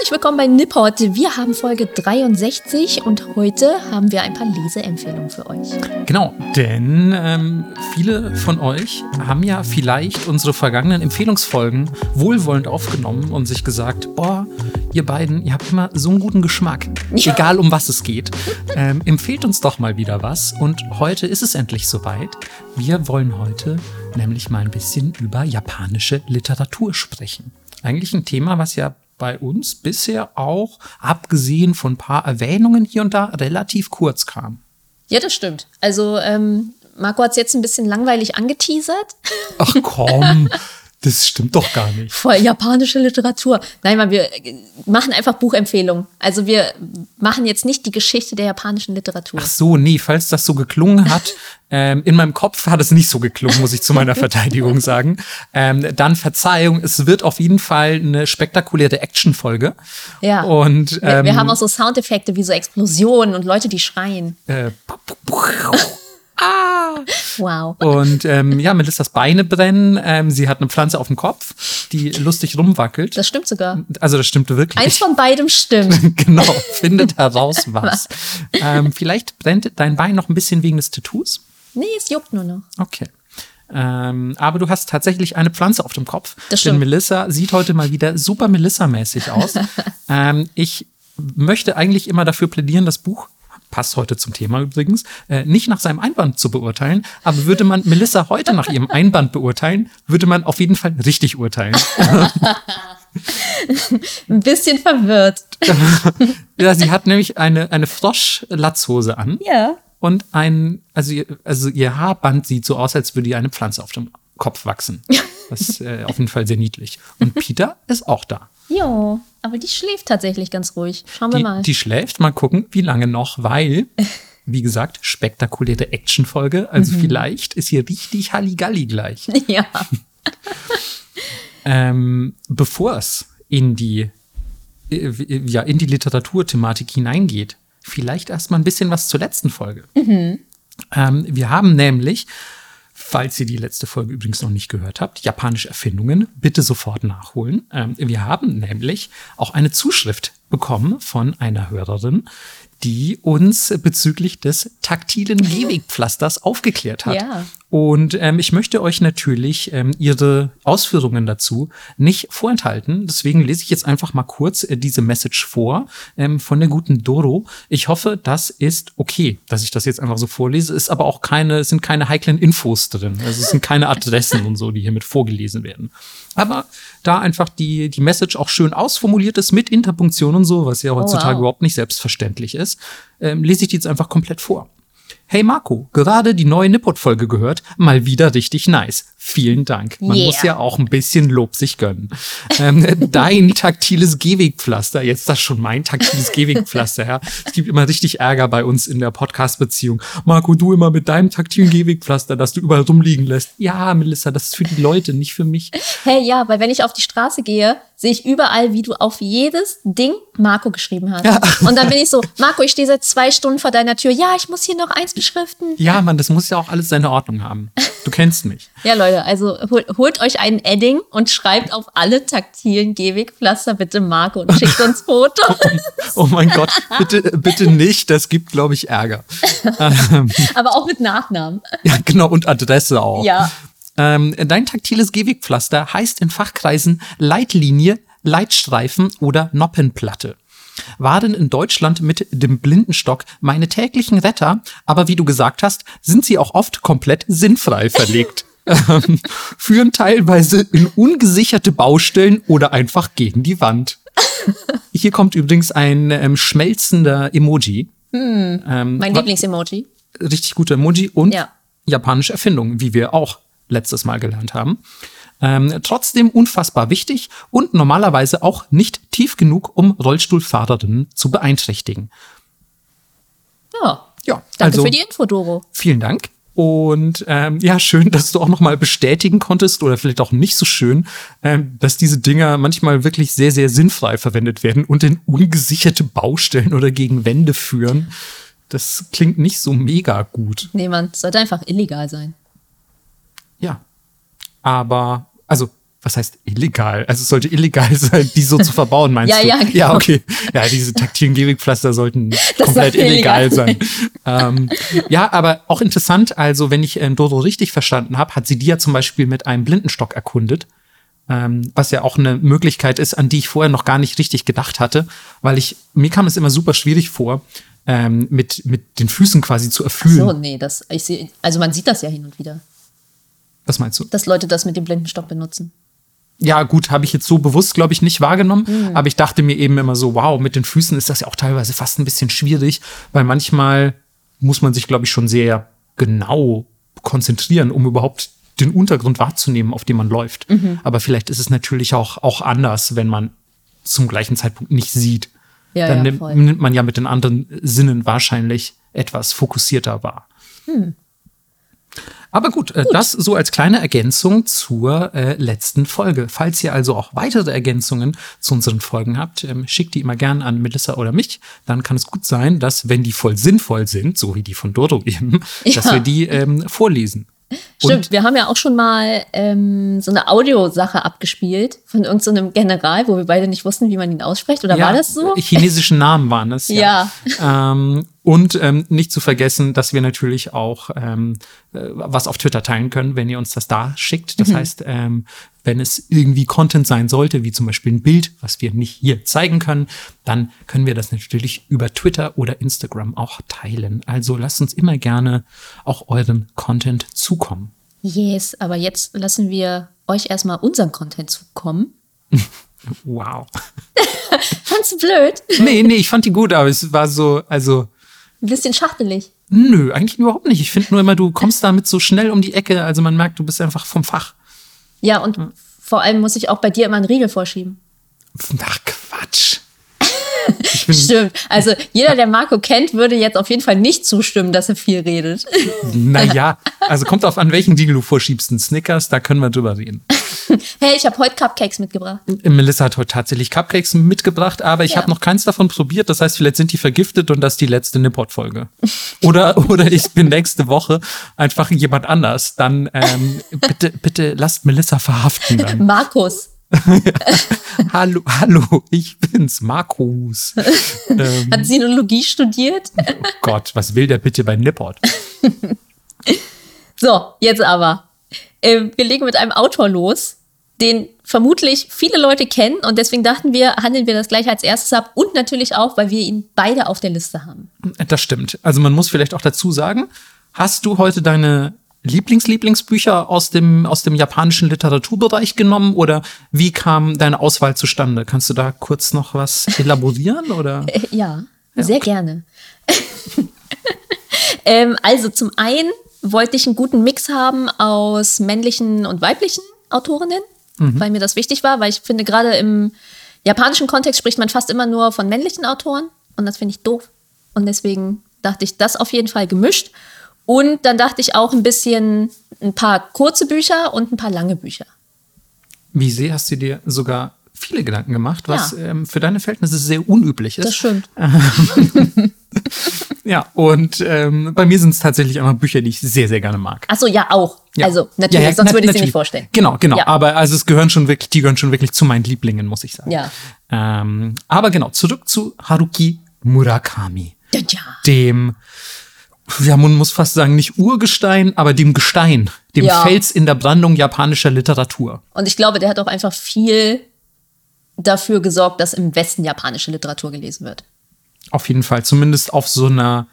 Herzlich willkommen bei Nippot. Wir haben Folge 63 und heute haben wir ein paar Leseempfehlungen für euch. Genau, denn ähm, viele von euch haben ja vielleicht unsere vergangenen Empfehlungsfolgen wohlwollend aufgenommen und sich gesagt, boah, ihr beiden, ihr habt immer so einen guten Geschmack, Ja. egal um was es geht. Ähm, empfehlt uns doch mal wieder was und heute ist es endlich soweit. Wir wollen heute nämlich mal ein bisschen über japanische Literatur sprechen. Eigentlich ein Thema, was ja bei uns bisher auch, abgesehen von ein paar Erwähnungen hier und da, relativ kurz kam. Ja, das stimmt. Also, ähm, Marco hat es jetzt ein bisschen langweilig angeteasert. Ach komm, das stimmt doch gar nicht. Voll japanische Literatur. Nein, Mann, wir äh, machen einfach Buchempfehlungen. Also wir machen jetzt nicht die Geschichte der japanischen Literatur. Ach so, nee, falls das so geklungen hat, ähm, in meinem Kopf hat es nicht so geklungen, muss ich zu meiner Verteidigung sagen. Ähm, dann Verzeihung, es wird auf jeden Fall eine spektakuläre Actionfolge. Ja. Und wir, ähm, wir haben auch so Soundeffekte wie so Explosionen und Leute, die schreien. äh, Wow. und ähm, ja, Melissas Beine brennen. Ähm, sie hat eine Pflanze auf dem Kopf, die lustig rumwackelt. Das stimmt sogar. also das stimmte wirklich. Eins von beidem stimmt. genau, findet heraus was. ähm, vielleicht brennt dein Bein noch ein bisschen wegen des Tattoos. Nee, es juckt nur noch. Okay. Ähm, aber du hast tatsächlich eine Pflanze auf dem Kopf. Das denn stimmt. Melissa sieht heute mal wieder super Melissa-mäßig aus. ähm, ich möchte eigentlich immer dafür plädieren, das Buch passt heute zum Thema übrigens, äh, nicht nach seinem Einband zu beurteilen, aber würde man Melissa heute nach ihrem Einband beurteilen, würde man auf jeden Fall richtig urteilen. Ein bisschen verwirrt. ja, sie hat nämlich eine, eine Frosch-Latzhose an. Ja. und ein, also ihr, also ihr Haarband sieht so aus, als würde ihr eine Pflanze auf dem Kopf wachsen. Das ist äh, auf jeden Fall sehr niedlich. Und Peter ist auch da. Jo, aber die schläft tatsächlich ganz ruhig. Schauen wir Die, mal. die schläft, mal gucken, wie lange noch, weil, wie gesagt, spektakuläre Actionfolge. Also Mhm. vielleicht ist hier richtig Halligalli gleich. ja. Ähm, bevor es in die, äh, ja, in die Literaturthematik hineingeht, vielleicht erst mal ein bisschen was zur letzten Folge. Ähm, wir haben nämlich, falls ihr die letzte Folge übrigens noch nicht gehört habt, japanische Erfindungen, bitte sofort nachholen. Ähm, wir haben nämlich auch eine Zuschrift bekommen von einer Hörerin, die uns bezüglich des taktilen Gehwegpflasters aufgeklärt hat. Ja. Und ähm, ich möchte euch natürlich ähm, ihre Ausführungen dazu nicht vorenthalten. Deswegen lese ich jetzt einfach mal kurz äh, diese Message vor ähm, von der guten Doro. Ich hoffe, das ist okay, dass ich das jetzt einfach so vorlese. Ist aber auch keine, sind keine heiklen Infos drin. Also es sind keine Adressen und so, die hiermit vorgelesen werden. Aber da einfach die, die Message auch schön ausformuliert ist mit Interpunktion und so, was ja heutzutage wow. überhaupt nicht selbstverständlich ist, ähm, lese ich die jetzt einfach komplett vor. Hey Marco, gerade die neue Nippot-Folge gehört. Mal wieder richtig nice. Vielen Dank. Man Yeah. muss ja auch ein bisschen Lob sich gönnen. Ähm, dein taktiles Gehwegpflaster, jetzt das schon mein taktiles Gehwegpflaster, ja. Es gibt immer richtig Ärger bei uns in der Podcast-Beziehung. Marco, du immer mit deinem taktilen Gehwegpflaster, das du überall rumliegen lässt. Ja, Melissa, das ist für die Leute, nicht für mich. Hey, ja, weil wenn ich auf die Straße gehe, sehe ich überall, wie du auf jedes Ding Marco geschrieben hast. Und dann bin ich so, Marco, ich stehe seit zwei Stunden vor deiner Tür. Ja, ich muss hier noch eins beschriften. Ja, Mann, das muss ja auch alles seine Ordnung haben. Du kennst mich. Ja, Leute, also hol, holt euch einen Edding und schreibt auf alle taktilen Gehwegpflaster bitte Marco und schickt uns Fotos. Oh mein Gott, bitte, bitte nicht. Das gibt, glaube ich, Ärger. Aber auch mit Nachnamen. Ja, genau, und Adresse auch. Ja. Ähm, dein taktiles Gehwegpflaster heißt in Fachkreisen Leitlinie, Leitstreifen oder Noppenplatte. Waren in Deutschland mit dem Blindenstock meine täglichen Retter, aber wie du gesagt hast, sind sie auch oft komplett sinnfrei verlegt. ähm, führen teilweise in ungesicherte Baustellen oder einfach gegen die Wand. Hier kommt übrigens ein ähm, schmelzender Emoji. Ähm, Mein Lieblingsemoji. richtig gute Emoji und Ja. japanische Erfindungen, wie wir auch letztes Mal gelernt haben. Ähm, trotzdem unfassbar wichtig und normalerweise auch nicht tief genug, um Rollstuhlfahrerinnen zu beeinträchtigen. Ja. Ja, Danke also für die Info, Doro. vielen Dank. Und ähm, ja, schön, dass du auch noch mal bestätigen konntest oder vielleicht auch nicht so schön, ähm, dass diese Dinger manchmal wirklich sehr, sehr sinnfrei verwendet werden und in ungesicherte Baustellen oder gegen Wände führen. Das klingt nicht so mega gut. Nee, man, sollte einfach illegal sein. Ja. Aber, also, was heißt illegal? Also es sollte illegal sein, die so zu verbauen, meinst Ja, du? ja, genau. Ja, okay. Ja, diese taktilen Gehwegpflaster sollten Das komplett illegal illegal sein. ähm, ja, aber auch interessant, also wenn ich ähm, Dodo richtig verstanden habe, hat sie die ja zum Beispiel mit einem Blindenstock erkundet. Ähm, was ja auch eine Möglichkeit ist, an die ich vorher noch gar nicht richtig gedacht hatte, weil ich, mir kam es immer super schwierig vor, ähm, mit, mit den Füßen quasi zu erfüllen. So, nee, das, ich sehe, also man sieht das ja hin und wieder, Was meinst du? dass Leute das mit dem Blindenstock benutzen. Ja, gut, habe ich jetzt so bewusst, glaube ich, nicht wahrgenommen. Aber ich dachte mir eben immer so, wow, mit den Füßen ist das ja auch teilweise fast ein bisschen schwierig, weil manchmal muss man sich, glaube ich, schon sehr genau konzentrieren, um überhaupt den Untergrund wahrzunehmen, auf dem man läuft. Aber vielleicht ist es natürlich auch, auch anders, wenn man zum gleichen Zeitpunkt nicht sieht. Ja, Dann ja, nimmt, man ja mit den anderen Sinnen wahrscheinlich etwas fokussierter wahr. Aber gut, Äh, das so als kleine Ergänzung zur äh, letzten Folge. Falls ihr also auch weitere Ergänzungen zu unseren Folgen habt, ähm, schickt die immer gern an Melissa oder mich. Dann kann es gut sein, dass, wenn die voll sinnvoll sind, so wie die von Dodo eben, dass Ja. wir die ähm, vorlesen. Stimmt, wir haben ja auch schon mal ähm, so eine Audiosache abgespielt von irgendeinem so General, wo wir beide nicht wussten, wie man ihn ausspricht. Oder Ja, war das so? Chinesischen Namen waren es. Ja. Ähm, und ähm, nicht zu vergessen, dass wir natürlich auch ähm, äh, was auf Twitter teilen können, wenn ihr uns das da schickt. Mhm. Das heißt, ähm, wenn es irgendwie Content sein sollte, wie zum Beispiel ein Bild, was wir nicht hier zeigen können, dann können wir das natürlich über Twitter oder Instagram auch teilen. Also lasst uns immer gerne auch euren Content zukommen. Yes, aber jetzt lassen wir euch erstmal unseren Content zukommen. Wow. Fand's blöd? Nee, nee, ich fand die gut, aber es war so, also. Ein bisschen schachtelig. Nö, eigentlich überhaupt nicht. Ich finde nur immer, du kommst damit so schnell um die Ecke. Also man merkt, du bist einfach vom Fach. Ja, und vor allem muss ich auch bei dir immer einen Riegel vorschieben. Ach, Quatsch. Stimmt. Also jeder, der Marco kennt, würde jetzt auf jeden Fall nicht zustimmen, dass er viel redet. naja, also kommt auf an, welchen Deal du vorschiebst. Ein Snickers, da können wir drüber reden. Hey, ich habe heute Cupcakes mitgebracht. Melissa hat heute tatsächlich Cupcakes mitgebracht, aber ich Ja. habe noch keins davon probiert. Das heißt, vielleicht sind die vergiftet und das ist die letzte Nipport-Folge. Oder, oder ich bin nächste Woche einfach jemand anders. Dann ähm, bitte, bitte lasst Melissa verhaften dann. Markus. hallo, hallo, ich bin's, Markus. ähm, Hat Sinologie studiert. oh Gott, was will der bitte bei Nipport? So, jetzt aber. Ähm, wir legen mit einem Autor los, den vermutlich viele Leute kennen und deswegen dachten wir, handeln wir das gleich als erstes ab und natürlich auch, weil wir ihn beide auf der Liste haben. Das stimmt. Also man muss vielleicht auch dazu sagen, hast du heute deine Lieblings-Lieblingsbücher aus dem, aus dem japanischen Literaturbereich genommen oder wie kam deine Auswahl zustande? Kannst du da kurz noch was elaborieren oder? Äh, ja, sehr gerne. ähm, also zum einen wollte ich einen guten Mix haben aus männlichen und weiblichen Autorinnen, weil mir das wichtig war, weil ich finde, gerade im japanischen Kontext spricht man fast immer nur von männlichen Autoren und das finde ich doof. Und deswegen dachte ich, das auf jeden Fall gemischt. Und dann dachte ich auch ein bisschen ein paar kurze Bücher und ein paar lange Bücher. Wie sehr hast du dir sogar viele Gedanken gemacht, was Ja. ähm, für deine Verhältnisse sehr unüblich ist? Das stimmt. Ja, und ähm, bei mir sind es tatsächlich immer Bücher, die ich sehr, sehr gerne mag. Achso, ja, auch. Ja. Also natürlich, Ja, sonst würde ich sie nicht vorstellen. Genau, genau. Aber also es gehören schon wirklich, die gehören schon wirklich zu meinen Lieblingen, muss ich sagen. Ja. Ähm, aber genau, zurück zu Haruki Murakami, Ja, ja. dem, ja, man muss fast sagen, nicht Urgestein, aber dem Gestein, dem Ja. Fels in der Brandung japanischer Literatur. Und ich glaube, der hat auch einfach viel dafür gesorgt, dass im Westen japanische Literatur gelesen wird. Auf jeden Fall, zumindest auf so einer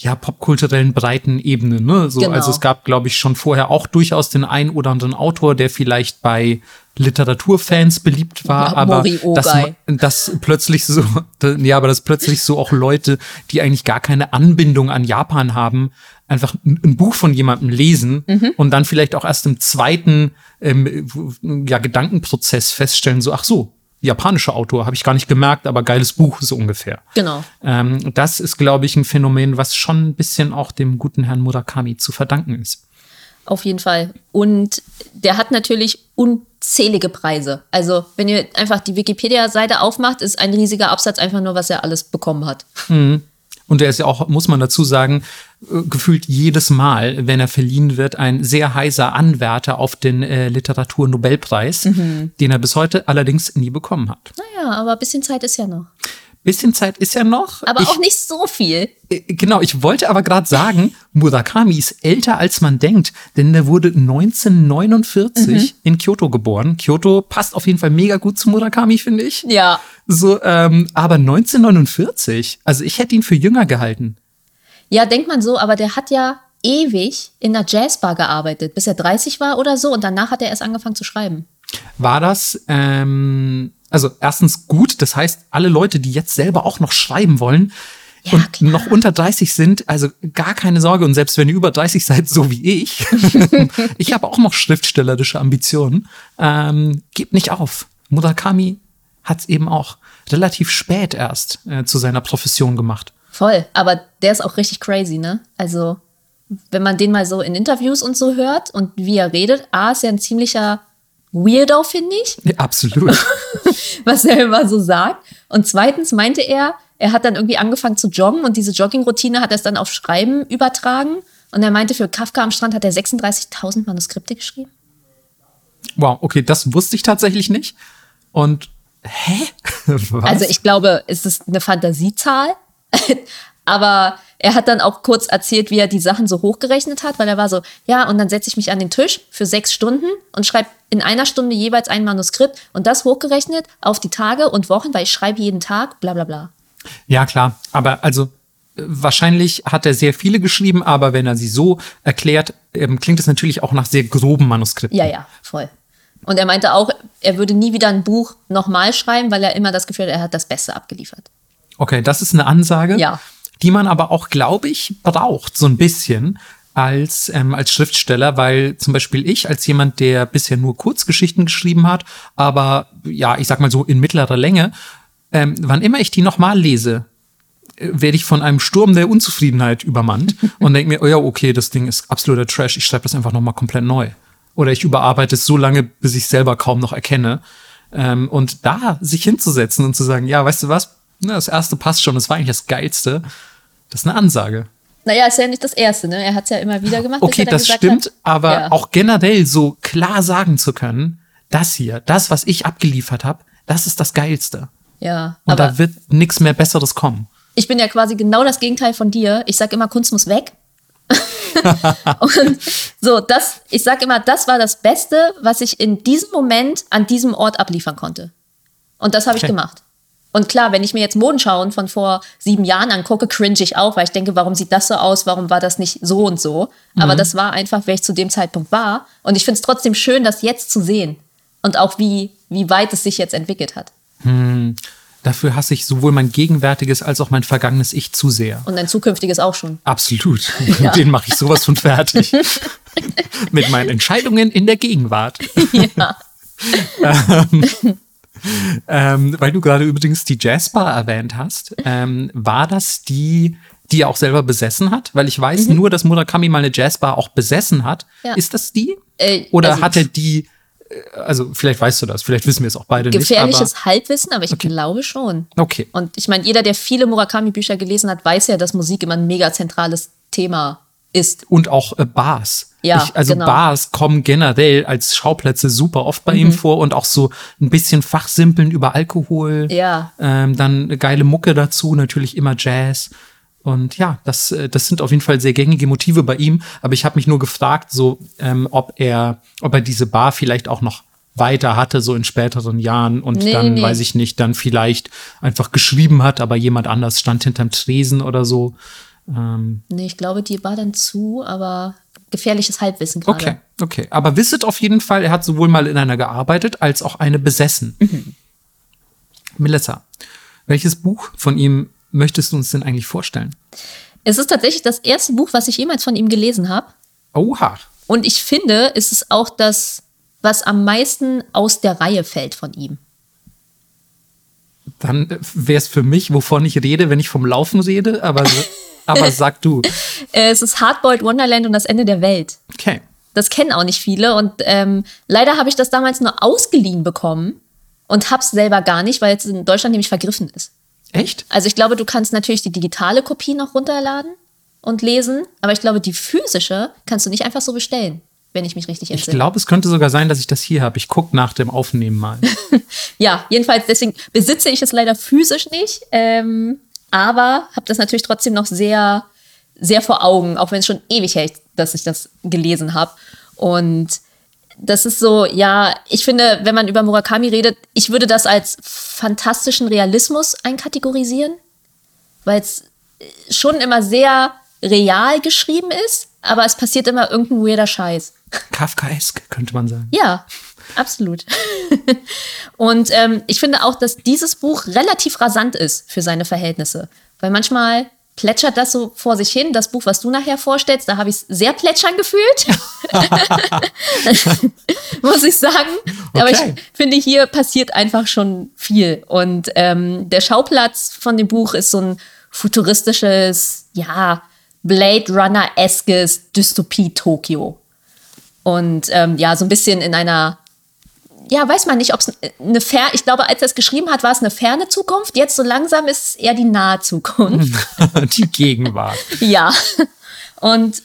ja, popkulturellen breiten Ebene. Ne? So, Genau. Also es gab, glaube ich, schon vorher auch durchaus den einen oder anderen Autor, der vielleicht bei Literaturfans beliebt war, Ja, aber dass, dass plötzlich so, ja, aber dass plötzlich so auch Leute, die eigentlich gar keine Anbindung an Japan haben, einfach ein, ein Buch von jemandem lesen Mhm. und dann vielleicht auch erst im zweiten ähm, ja, Gedankenprozess feststellen, so, ach so, japanischer Autor, habe ich gar nicht gemerkt, aber geiles Buch, so ungefähr. Genau. Ähm, das ist, glaube ich, ein Phänomen, was schon ein bisschen auch dem guten Herrn Murakami zu verdanken ist. Auf jeden Fall. Und der hat natürlich unzählige Preise. Also, wenn ihr einfach die Wikipedia-Seite aufmacht, ist ein riesiger Absatz einfach nur, was er alles bekommen hat. Und er ist ja auch, muss man dazu sagen, äh, gefühlt jedes Mal, wenn er verliehen wird, ein sehr heißer Anwärter auf den äh, Literaturnobelpreis, mhm. den er bis heute allerdings nie bekommen hat. Naja, aber ein bisschen Zeit ist ja noch. Bisschen Zeit ist ja noch. Aber ich, auch nicht so viel. Äh, genau, ich wollte aber gerade sagen, Murakami ist älter als man denkt, denn der wurde 1949 mhm. in Kyoto geboren. Kyoto passt auf jeden Fall mega gut zu Murakami, finde ich. Ja. So, ähm, aber 1949, also ich hätte ihn für jünger gehalten. Ja, denkt man so, aber der hat ja ewig in einer Jazzbar gearbeitet, bis er 30 war oder so und danach hat er erst angefangen zu schreiben. War das, ähm, also erstens gut, das heißt, alle Leute, die jetzt selber auch noch schreiben wollen, ja, und klar. noch unter 30 sind, also gar keine Sorge. Und selbst wenn ihr über 30 seid, so wie ich, ich habe auch noch schriftstellerische Ambitionen, ähm, gebt nicht auf. Murakami hat es eben auch relativ spät erst äh, zu seiner Profession gemacht. Voll, aber der ist auch richtig crazy, ne? Also, wenn man den mal so in Interviews und so hört und wie er redet, A, ist er ein ziemlicher Weirdo, finde ich. Ja, absolut. Was er immer so sagt. Und zweitens meinte er, er hat dann irgendwie angefangen zu joggen und diese Jogging-Routine hat er dann auf Schreiben übertragen. Und er meinte, für Kafka am Strand hat er 36.000 Manuskripte geschrieben. Wow, okay, das wusste ich tatsächlich nicht. Und hä? Was? Also ich glaube, es ist eine Fantasiezahl. Aber er hat dann auch kurz erzählt, wie er die Sachen so hochgerechnet hat, weil er war so, ja, und dann setze ich mich an den Tisch für sechs Stunden und schreibe in einer Stunde jeweils ein Manuskript und das hochgerechnet auf die Tage und Wochen, weil ich schreibe jeden Tag, bla bla bla. Ja, klar. Aber also äh, wahrscheinlich hat er sehr viele geschrieben, aber wenn er sie so erklärt, ähm, klingt es natürlich auch nach sehr groben Manuskripten. Ja, ja, voll. Und er meinte auch, er würde nie wieder ein Buch nochmal schreiben, weil er immer das Gefühl hat, er hat das Beste abgeliefert. Okay, das ist eine Ansage, ja. Die man aber auch, glaube ich, braucht, so ein bisschen als, ähm, als Schriftsteller, weil zum Beispiel ich als jemand, der bisher nur Kurzgeschichten geschrieben hat, aber ja, ich sag mal so in mittlerer Länge, ähm, wann immer ich die nochmal lese, äh, werde ich von einem Sturm der Unzufriedenheit übermannt und denke mir, oh ja, okay, das Ding ist absoluter Trash, ich schreibe das einfach nochmal komplett neu. Oder ich überarbeite es so lange, bis ich selber kaum noch erkenne. Ähm, und da sich hinzusetzen und zu sagen, ja, weißt du was, das erste passt schon, das war eigentlich das Geilste. Das ist eine Ansage. Naja, ist ja nicht das erste, ne? Er hat es ja immer wieder gemacht. Okay, das stimmt, hat. aber ja. auch generell so klar sagen zu können, das hier, das, was ich abgeliefert habe, das ist das Geilste. Ja. Und da wird nichts mehr Besseres kommen. Ich bin ja quasi genau das Gegenteil von dir. Ich sag immer, Kunst muss weg. und so, das, ich sag immer, das war das Beste, was ich in diesem Moment an diesem Ort abliefern konnte. Und das habe okay. ich gemacht. Und klar, wenn ich mir jetzt Modenschauen von vor sieben Jahren angucke, cringe ich auch, weil ich denke, warum sieht das so aus? Warum war das nicht so und so? Mhm. Aber das war einfach, wer ich zu dem Zeitpunkt war. Und ich finde es trotzdem schön, das jetzt zu sehen. Und auch wie, wie weit es sich jetzt entwickelt hat. Hm. Dafür hasse ich sowohl mein gegenwärtiges als auch mein vergangenes Ich zu sehr. Und dein zukünftiges auch schon. Absolut. Ja. Den mache ich sowas von fertig. Mit meinen Entscheidungen in der Gegenwart. Ja. ähm, ähm, weil du gerade übrigens die Jazzbar erwähnt hast. Ähm, war das die, die er auch selber besessen hat? Weil ich weiß mhm. nur, dass Murakami mal eine Jazzbar auch besessen hat. Ja. Ist das die? Äh, Oder also hat er die also vielleicht weißt du das, vielleicht wissen wir es auch beide Gefährliches nicht. Gefährliches Halbwissen, aber ich okay. glaube schon. Okay. Und ich meine, jeder, der viele Murakami-Bücher gelesen hat, weiß ja, dass Musik immer ein mega zentrales Thema ist. Und auch äh, Bars. Ja, ich, also genau. Bars kommen generell als Schauplätze super oft bei mhm. ihm vor und auch so ein bisschen Fachsimpeln über Alkohol. Ja. Ähm, dann eine geile Mucke dazu, natürlich immer Jazz. Und ja, das, äh, das sind auf jeden Fall sehr gängige Motive bei ihm. Aber ich habe mich nur gefragt, so, ähm, ob er, ob er diese Bar vielleicht auch noch weiter hatte, so in späteren Jahren und nee, dann, nee. weiß ich nicht, dann vielleicht einfach geschrieben hat, aber jemand anders stand hinterm Tresen oder so. Ähm nee, ich glaube, die war dann zu, aber gefährliches Halbwissen gerade. Okay, okay. Aber wisset auf jeden Fall, er hat sowohl mal in einer gearbeitet, als auch eine besessen. Mhm. Melissa, welches Buch von ihm möchtest du uns denn eigentlich vorstellen? Es ist tatsächlich das erste Buch, was ich jemals von ihm gelesen habe. Oha. Und ich finde, es ist auch das, was am meisten aus der Reihe fällt von ihm. Dann wäre es für mich, wovon ich rede, wenn ich vom Laufen rede, aber, aber sag du. Es ist Hardboiled Wonderland und das Ende der Welt. Okay. Das kennen auch nicht viele und ähm, leider habe ich das damals nur ausgeliehen bekommen und hab's selber gar nicht, weil es in Deutschland nämlich vergriffen ist. Echt? Also ich glaube, du kannst natürlich die digitale Kopie noch runterladen und lesen, aber ich glaube, die physische kannst du nicht einfach so bestellen, wenn ich mich richtig Ich entsinne. glaube, es könnte sogar sein, dass ich das hier habe. Ich gucke nach dem Aufnehmen mal. Ja, jedenfalls, deswegen besitze ich es leider physisch nicht, ähm, aber habe das natürlich trotzdem noch sehr, sehr vor Augen, auch wenn es schon ewig hält, dass ich das gelesen habe. Und das ist so, ja, ich finde, wenn man über Murakami redet, ich würde das als fantastischen Realismus einkategorisieren, weil es schon immer sehr real geschrieben ist, aber es passiert immer irgendein weirder Scheiß. Kafkaesk, könnte man sagen. Ja, absolut. Und ähm, ich finde auch, dass dieses Buch relativ rasant ist für seine Verhältnisse. Weil manchmal plätschert das so vor sich hin. Das Buch, was du nachher vorstellst, da habe ich es sehr plätschern gefühlt. Muss ich sagen. Aber ich Okay. finde, hier passiert einfach schon viel. Und ähm, der Schauplatz von dem Buch ist so ein futuristisches, ja, Blade Runner-eskes Dystopie-Tokio. Und ähm, ja, so ein bisschen in einer, ja, weiß man nicht, ob es eine fer, ich glaube, als er es geschrieben hat, war es eine ferne Zukunft. Jetzt so langsam ist es eher die nahe Zukunft. Die Gegenwart. ja. Und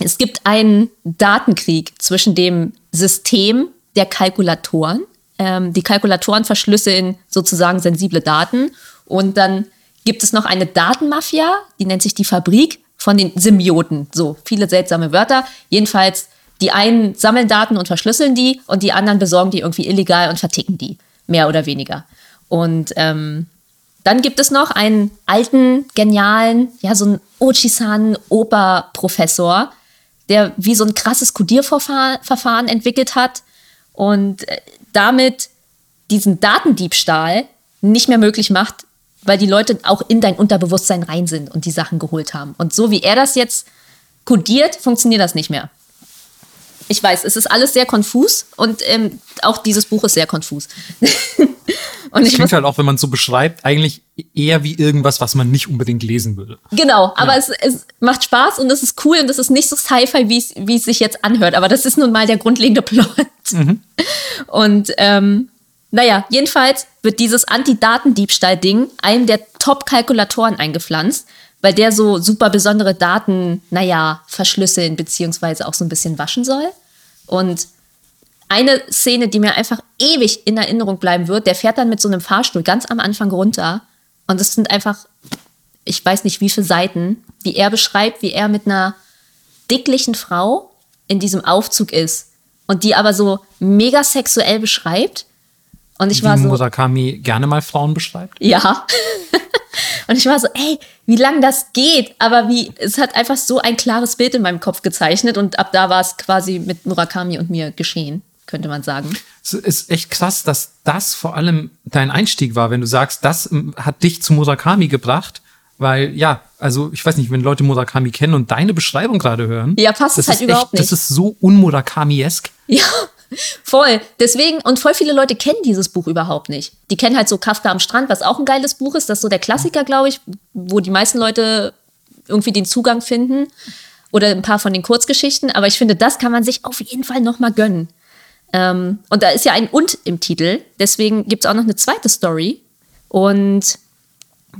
es gibt einen Datenkrieg zwischen dem System der Kalkulatoren. Ähm, die Kalkulatoren verschlüsseln sozusagen sensible Daten. Und dann gibt es noch eine Datenmafia, die nennt sich die Fabrik von den Symbioten. So, viele seltsame Wörter. Jedenfalls, die einen sammeln Daten und verschlüsseln die und die anderen besorgen die irgendwie illegal und verticken die. Mehr oder weniger. Und ähm, dann gibt es noch einen alten, genialen, ja, so einen Ochisan-Oper-Professor, der wie so ein krasses Codierverfahren Verfahren entwickelt hat und äh, damit diesen Datendiebstahl nicht mehr möglich macht, weil die Leute auch in dein Unterbewusstsein rein sind und die Sachen geholt haben. Und so wie er das jetzt kodiert, funktioniert das nicht mehr. Ich weiß, es ist alles sehr konfus und ähm, auch dieses Buch ist sehr konfus. und Das klingt halt auch, wenn man es so beschreibt, eigentlich eher wie irgendwas, was man nicht unbedingt lesen würde. Genau, aber es, es macht Spaß und es ist cool und es ist nicht so Sci-Fi, wie es- sich jetzt anhört. Aber das ist nun mal der grundlegende Plot. Und ähm, naja, jedenfalls wird dieses Anti-Datendiebstahl-Ding einem der Top-Kalkulatoren eingepflanzt, weil der so super besondere Daten, naja, verschlüsseln beziehungsweise auch so ein bisschen waschen soll. Und eine Szene, die mir einfach ewig in Erinnerung bleiben wird, der fährt dann mit so einem Fahrstuhl ganz am Anfang runter. Und es sind einfach, ich weiß nicht wie viele Seiten, die er beschreibt, wie er mit einer dicklichen Frau in diesem Aufzug ist. Und die aber so mega sexuell beschreibt. Und ich Wie war so. Murakami gerne mal Frauen beschreibt. Ja. Und ich war so, ey, wie lang das geht. Aber wie, es hat einfach so ein klares Bild in meinem Kopf gezeichnet und ab da war es quasi mit Murakami und mir geschehen, könnte man sagen. Es ist echt krass, dass das vor allem dein Einstieg war, wenn du sagst, das ähm, hat dich zu Murakami gebracht. Weil, ja, also ich weiß nicht, wenn Leute Murakami kennen und deine Beschreibung gerade hören. Ja, passt es das halt ist überhaupt Das nicht. ist so unmurakami-esk. Ja, voll. Deswegen, und voll viele Leute kennen dieses Buch überhaupt nicht. Die kennen halt so Kafka am Strand, was auch ein geiles Buch ist. Das ist so der Klassiker, glaube ich, wo die meisten Leute irgendwie den Zugang finden. Oder ein paar von den Kurzgeschichten. Aber ich finde, das kann man sich auf jeden Fall noch mal gönnen. Ähm, und da ist ja ein Und im Titel. Deswegen gibt es auch noch eine zweite Story. Und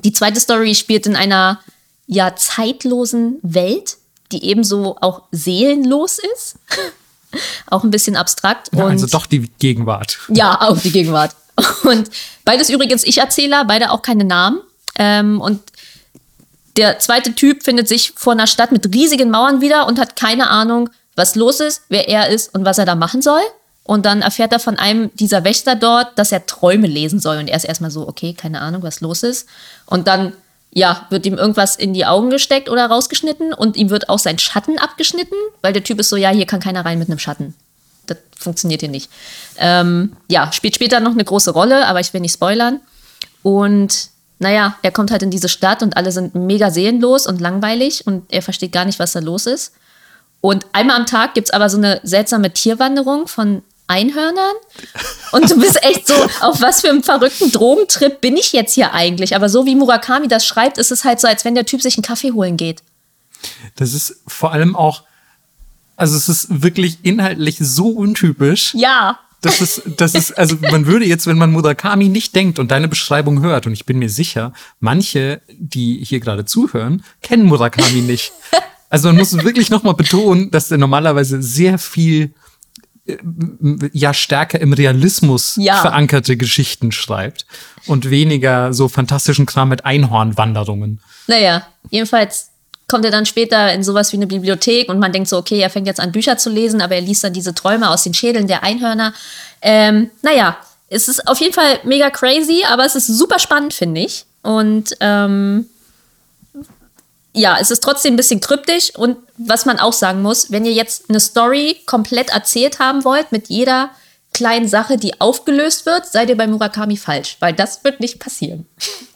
die zweite Story spielt in einer ja zeitlosen Welt, die ebenso auch seelenlos ist. auch ein bisschen abstrakt. Ja, und also doch die Gegenwart. ja, auch die Gegenwart. Und beides übrigens Ich-Erzähler, beide auch keine Namen. Ähm, und der zweite Typ findet sich vor einer Stadt mit riesigen Mauern wieder und hat keine Ahnung, was los ist, wer er ist und was er da machen soll. Und dann erfährt er von einem dieser Wächter dort, dass er Träume lesen soll. Und er ist erstmal so, okay, keine Ahnung, was los ist. Und dann, ja, wird ihm irgendwas in die Augen gesteckt oder rausgeschnitten und ihm wird auch sein Schatten abgeschnitten, weil der Typ ist so, ja, hier kann keiner rein mit einem Schatten. Das funktioniert hier nicht. Ähm, ja, spielt später noch eine große Rolle, aber ich will nicht spoilern. Und naja, er kommt halt in diese Stadt und alle sind mega seelenlos und langweilig und er versteht gar nicht, was da los ist. Und einmal am Tag gibt es aber so eine seltsame Tierwanderung von Einhörnern. Und du bist echt so, auf was für einem verrückten Drogentrip bin ich jetzt hier eigentlich? Aber so wie Murakami das schreibt, ist es halt so, als wenn der Typ sich einen Kaffee holen geht. Das ist vor allem auch, also es ist wirklich inhaltlich so untypisch. Ja, Das ist, das ist, also man würde jetzt, wenn man Murakami nicht denkt und deine Beschreibung hört, und ich bin mir sicher, manche, die hier gerade zuhören, kennen Murakami nicht. Also man muss wirklich nochmal betonen, dass er normalerweise sehr viel ja stärker im Realismus Ja. verankerte Geschichten schreibt und weniger so fantastischen Kram mit Einhornwanderungen. Naja, jedenfalls kommt er dann später in sowas wie eine Bibliothek und man denkt so, okay, er fängt jetzt an, Bücher zu lesen, aber er liest dann diese Träume aus den Schädeln der Einhörner. Ähm, naja, es ist auf jeden Fall mega crazy, aber es ist super spannend, finde ich. Und ähm, ja, es ist trotzdem ein bisschen kryptisch und was man auch sagen muss, wenn ihr jetzt eine Story komplett erzählt haben wollt, mit jeder kleinen Sache, die aufgelöst wird, seid ihr bei Murakami falsch, weil das wird nicht passieren.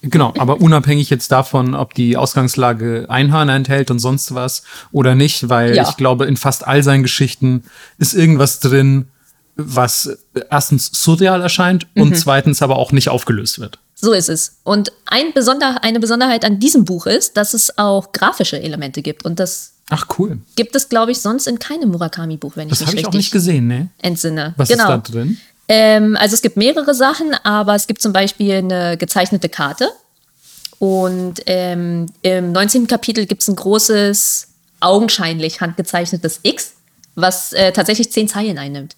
Genau, aber unabhängig jetzt davon, ob die Ausgangslage Einhörner enthält und sonst was oder nicht, weil Ja. ich glaube, in fast all seinen Geschichten ist irgendwas drin, was erstens surreal erscheint Mhm. und zweitens aber auch nicht aufgelöst wird. So ist es. Und ein Besonder eine Besonderheit an diesem Buch ist, dass es auch grafische Elemente gibt. Und das Ach cool. gibt es, glaube ich, sonst in keinem Murakami-Buch, wenn ich Das mich habe ich richtig auch nicht gesehen, ne? entsinne. Was genau. ist da drin? Ähm, also es gibt mehrere Sachen, aber es gibt zum Beispiel eine gezeichnete Karte. Und ähm, im 19. Kapitel gibt es ein großes, augenscheinlich handgezeichnetes X, was äh, tatsächlich zehn Zeilen einnimmt.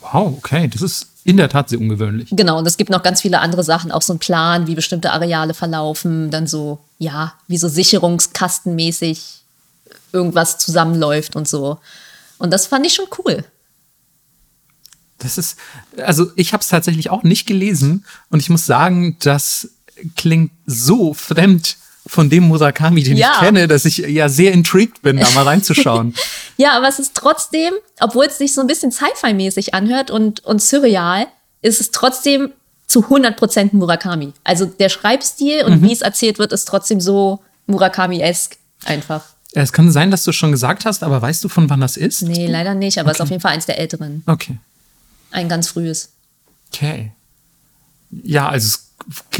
Wow, okay, das ist in der Tat sehr ungewöhnlich. Genau, und es gibt noch ganz viele andere Sachen, auch so ein Plan, wie bestimmte Areale verlaufen, dann so, ja, wie so sicherungskastenmäßig irgendwas zusammenläuft und so. Und das fand ich schon cool. Das ist, also ich habe es tatsächlich auch nicht gelesen und ich muss sagen, das klingt so fremd von dem Murakami, den Ja. ich kenne, dass ich ja sehr intrigued bin, da mal reinzuschauen. Ja, aber es ist trotzdem, obwohl es sich so ein bisschen Sci-Fi-mäßig anhört und, und surreal, ist es trotzdem zu 100% Murakami. Also der Schreibstil und wie es erzählt wird, ist trotzdem so Murakami-esk einfach. es kann sein, dass du es schon gesagt hast, aber weißt du, von wann das ist? Nee, leider nicht, aber es ist auf jeden Fall eins der älteren. Okay. Ein ganz frühes. Okay. Ja, also es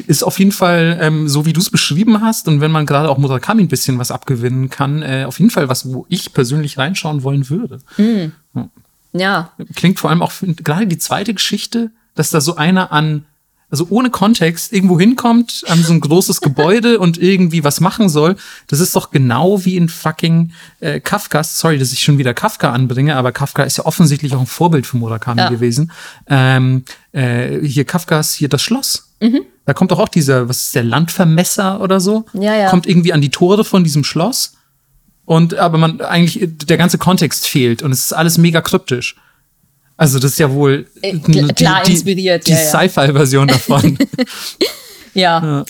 ist auf jeden Fall ähm, so, wie du es beschrieben hast. Und wenn man gerade auch Murakami ein bisschen was abgewinnen kann, äh, auf jeden Fall was, wo ich persönlich reinschauen wollen würde. Ja, Klingt vor allem auch gerade die zweite Geschichte, dass da so einer an, also ohne Kontext irgendwo hinkommt, an so ein großes Gebäude und irgendwie was machen soll. Das ist doch genau wie in fucking äh, Kafka. Sorry, dass ich schon wieder Kafka anbringe, aber Kafka ist ja offensichtlich auch ein Vorbild für Murakami Ja. gewesen. Ähm, äh, hier Kafkas, hier das Schloss. Da kommt doch auch dieser, was ist der, Landvermesser oder so? Ja, ja. Kommt irgendwie an die Tore von diesem Schloss. Und aber man eigentlich der ganze Kontext fehlt und es ist alles mega kryptisch. Also das ist ja wohl Äh, klar inspiriert, die ja, ja. Sci-Fi-Version davon. Ja.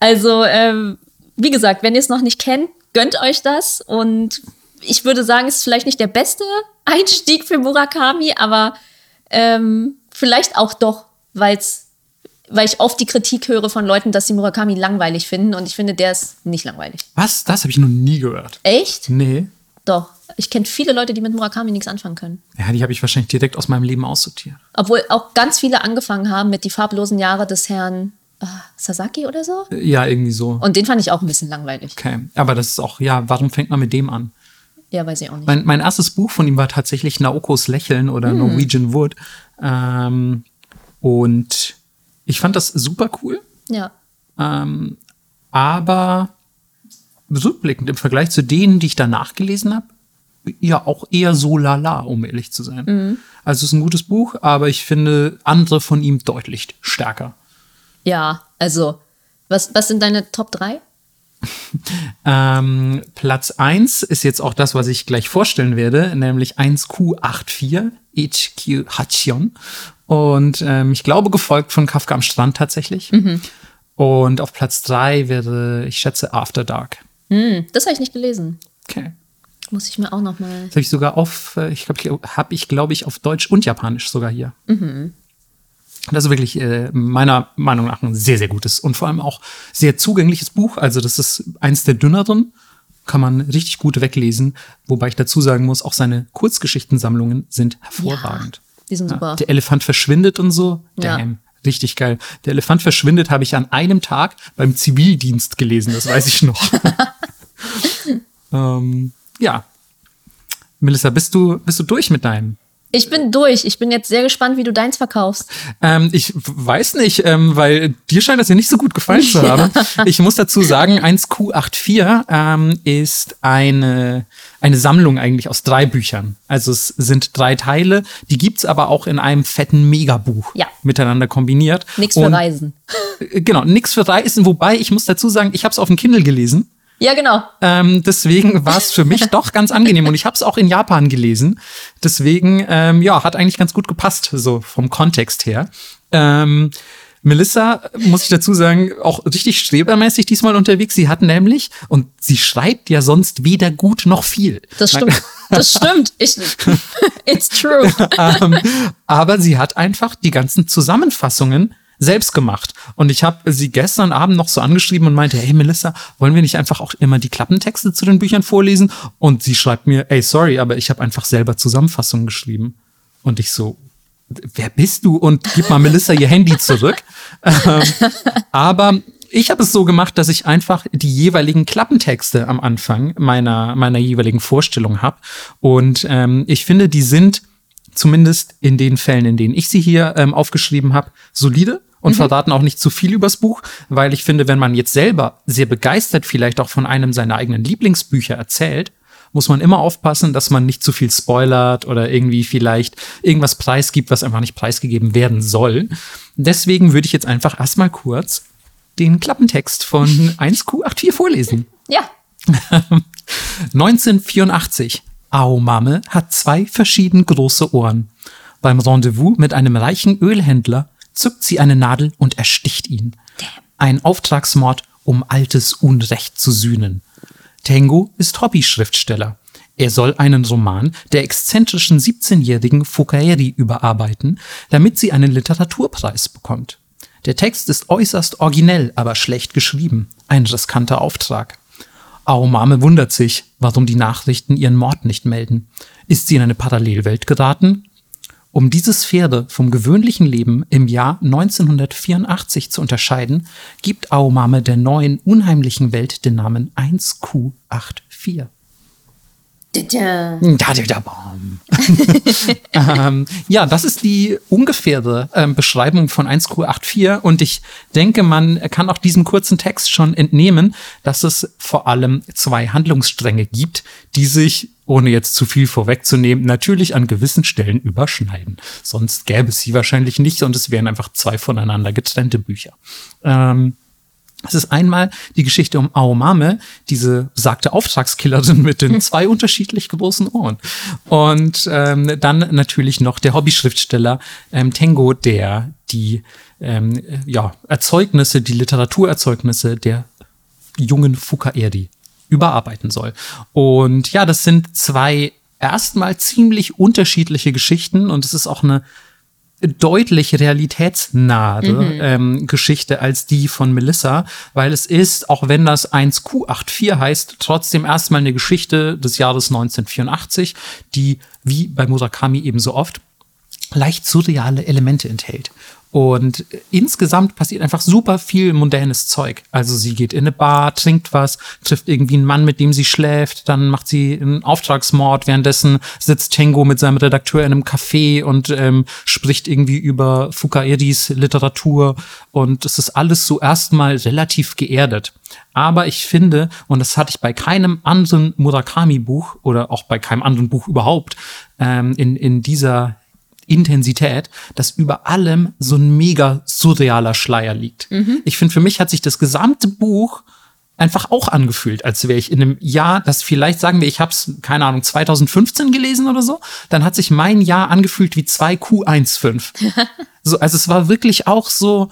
Also, ähm, wie gesagt, wenn ihr es noch nicht kennt, gönnt euch das. Und ich würde sagen, es ist vielleicht nicht der beste Einstieg für Murakami, aber ähm, vielleicht auch doch, weil's, weil ich oft die Kritik höre von Leuten, dass sie Murakami langweilig finden. Und ich finde, der ist nicht langweilig. Was? Das habe ich noch nie gehört. Echt? Nee. Doch. Ich kenne viele Leute, die mit Murakami nichts anfangen können. Ja, die habe ich wahrscheinlich direkt aus meinem Leben aussortiert. Obwohl auch ganz viele angefangen haben mit die farblosen Jahre des Herrn äh, Sasaki oder so. Ja, irgendwie so. Und den fand ich auch ein bisschen langweilig. Okay. Aber das ist auch, ja, warum fängt man mit dem an? Ja, weiß ich auch nicht. Mein, mein erstes Buch von ihm war tatsächlich Naokos Lächeln oder Hm. Norwegian Wood. Ähm, und ich fand das super cool. Ja. Ähm, aber rückblickend im Vergleich zu denen, die ich danach gelesen habe, ja auch eher so lala, um ehrlich zu sein. Mhm. Also es ist ein gutes Buch, aber ich finde andere von ihm deutlich stärker. Ja, also, was, was sind deine Top 3? Ähm, Platz 1 ist jetzt auch das, was ich gleich vorstellen werde, nämlich 1Q84, HQ. Und ähm, ich glaube, gefolgt von Kafka am Strand tatsächlich. Und auf Platz 3 wäre, ich schätze, After Dark. Hm, das habe ich nicht gelesen. Okay. Muss ich mir auch noch mal. Das habe ich sogar auf, äh, ich glaube, habe ich, glaube ich, auf Deutsch und Japanisch sogar hier. Das ist wirklich äh, meiner Meinung nach ein sehr, sehr gutes und vor allem auch sehr zugängliches Buch. Also das ist eins der dünneren, kann man richtig gut weglesen. Wobei ich dazu sagen muss, auch seine Kurzgeschichtensammlungen sind hervorragend. Die sind super. Der Elefant verschwindet und so. Ja. Damn. Richtig geil. Der Elefant verschwindet habe ich an einem Tag beim Zivildienst gelesen, das weiß ich noch. ähm, ja. Melissa, bist du, bist du durch mit deinem? Ich bin durch. Ich bin jetzt sehr gespannt, wie du deins verkaufst. Ähm, ich weiß nicht, ähm, weil dir scheint das ja nicht so gut gefallen zu haben. Ich muss dazu sagen, 1Q84 ähm, ist eine, eine Sammlung eigentlich aus drei Büchern. Also es sind drei Teile, die gibt's aber auch in einem fetten Megabuch Ja. miteinander kombiniert. Nix für Und- Reisen. Äh, Genau, nix für Reisen, wobei ich muss dazu sagen, ich habe es auf dem Kindle gelesen. Ja, genau. Ähm, deswegen war es für mich doch ganz angenehm und ich habe es auch in Japan gelesen. Deswegen, ähm, ja, hat eigentlich ganz gut gepasst, so vom Kontext her. Ähm, Melissa, muss ich dazu sagen, auch richtig strebermäßig diesmal unterwegs. Sie hat nämlich, und sie schreibt ja sonst weder gut noch viel. Das stimmt. Das stimmt. Ich, it's true. ähm, aber sie hat einfach die ganzen Zusammenfassungen selbst gemacht. Und ich habe sie gestern Abend noch so angeschrieben und meinte, hey Melissa, wollen wir nicht einfach auch immer die Klappentexte zu den Büchern vorlesen? Und sie schreibt mir, ey, sorry, aber ich habe einfach selber Zusammenfassungen geschrieben. Und ich so, wer bist du? Und gib mal Melissa ihr Handy zurück. ähm, aber ich habe es so gemacht, dass ich einfach die jeweiligen Klappentexte am Anfang meiner, meiner jeweiligen Vorstellung habe. Und ähm, ich finde, die sind zumindest in den Fällen, in denen ich sie hier ähm, aufgeschrieben habe, solide und verraten auch nicht zu viel übers Buch, weil ich finde, wenn man jetzt selber sehr begeistert vielleicht auch von einem seiner eigenen Lieblingsbücher erzählt, muss man immer aufpassen, dass man nicht zu viel spoilert oder irgendwie vielleicht irgendwas preisgibt, was einfach nicht preisgegeben werden soll. Deswegen würde ich jetzt einfach erstmal kurz den Klappentext von 1Q84 vorlesen. Ja. 1984. Aomame hat zwei verschieden große Ohren. Beim Rendezvous mit einem reichen Ölhändler zückt sie eine Nadel und ersticht ihn. Ein Auftragsmord, um altes Unrecht zu sühnen. Tengo ist Hobby-Schriftsteller. Er soll einen Roman der exzentrischen 17-jährigen Fukaeri überarbeiten, damit sie einen Literaturpreis bekommt. Der Text ist äußerst originell, aber schlecht geschrieben. Ein riskanter Auftrag. Aomame wundert sich, warum die Nachrichten ihren Mord nicht melden. Ist sie in eine Parallelwelt geraten? Um diese Sphäre vom gewöhnlichen Leben im Jahr 1984 zu unterscheiden, gibt Aomame der neuen unheimlichen Welt den Namen 1Q84. Da, da, da, bam. ähm, ja, das ist die ungefähre ähm, Beschreibung von 1Q84 und ich denke, man kann auch diesem kurzen Text schon entnehmen, dass es vor allem zwei Handlungsstränge gibt, die sich, ohne jetzt zu viel vorwegzunehmen, natürlich an gewissen Stellen überschneiden. Sonst gäbe es sie wahrscheinlich nicht und es wären einfach zwei voneinander getrennte Bücher. Ähm, es ist einmal die Geschichte um Aomame, diese besagte Auftragskillerin mit den zwei unterschiedlich großen Ohren. Und ähm, dann natürlich noch der Hobbyschriftsteller ähm, Tengo, der die ähm, ja, Erzeugnisse, die Literaturerzeugnisse der jungen Fukaeri überarbeiten soll. Und ja, das sind zwei erstmal ziemlich unterschiedliche Geschichten und es ist auch eine deutlich realitätsnahe ähm, Geschichte als die von Melissa, weil es ist, auch wenn das 1Q84 heißt, trotzdem erstmal eine Geschichte des Jahres 1984, die wie bei Murakami ebenso oft leicht surreale Elemente enthält. Und insgesamt passiert einfach super viel mondänes Zeug. Also sie geht in eine Bar, trinkt was, trifft irgendwie einen Mann, mit dem sie schläft, dann macht sie einen Auftragsmord. Währenddessen sitzt Tengo mit seinem Redakteur in einem Café und ähm, spricht irgendwie über Fukaeris Literatur. Und es ist alles so erstmal relativ geerdet. Aber ich finde, und das hatte ich bei keinem anderen Murakami-Buch oder auch bei keinem anderen Buch überhaupt, ähm, in, in dieser Intensität, dass über allem so ein mega surrealer Schleier liegt. Ich finde, für mich hat sich das gesamte Buch einfach auch angefühlt, als wäre ich in einem Jahr, das vielleicht sagen wir, ich habe es, keine Ahnung, 2015 gelesen oder so, dann hat sich mein Jahr angefühlt wie 2Q15. so, also es war wirklich auch so,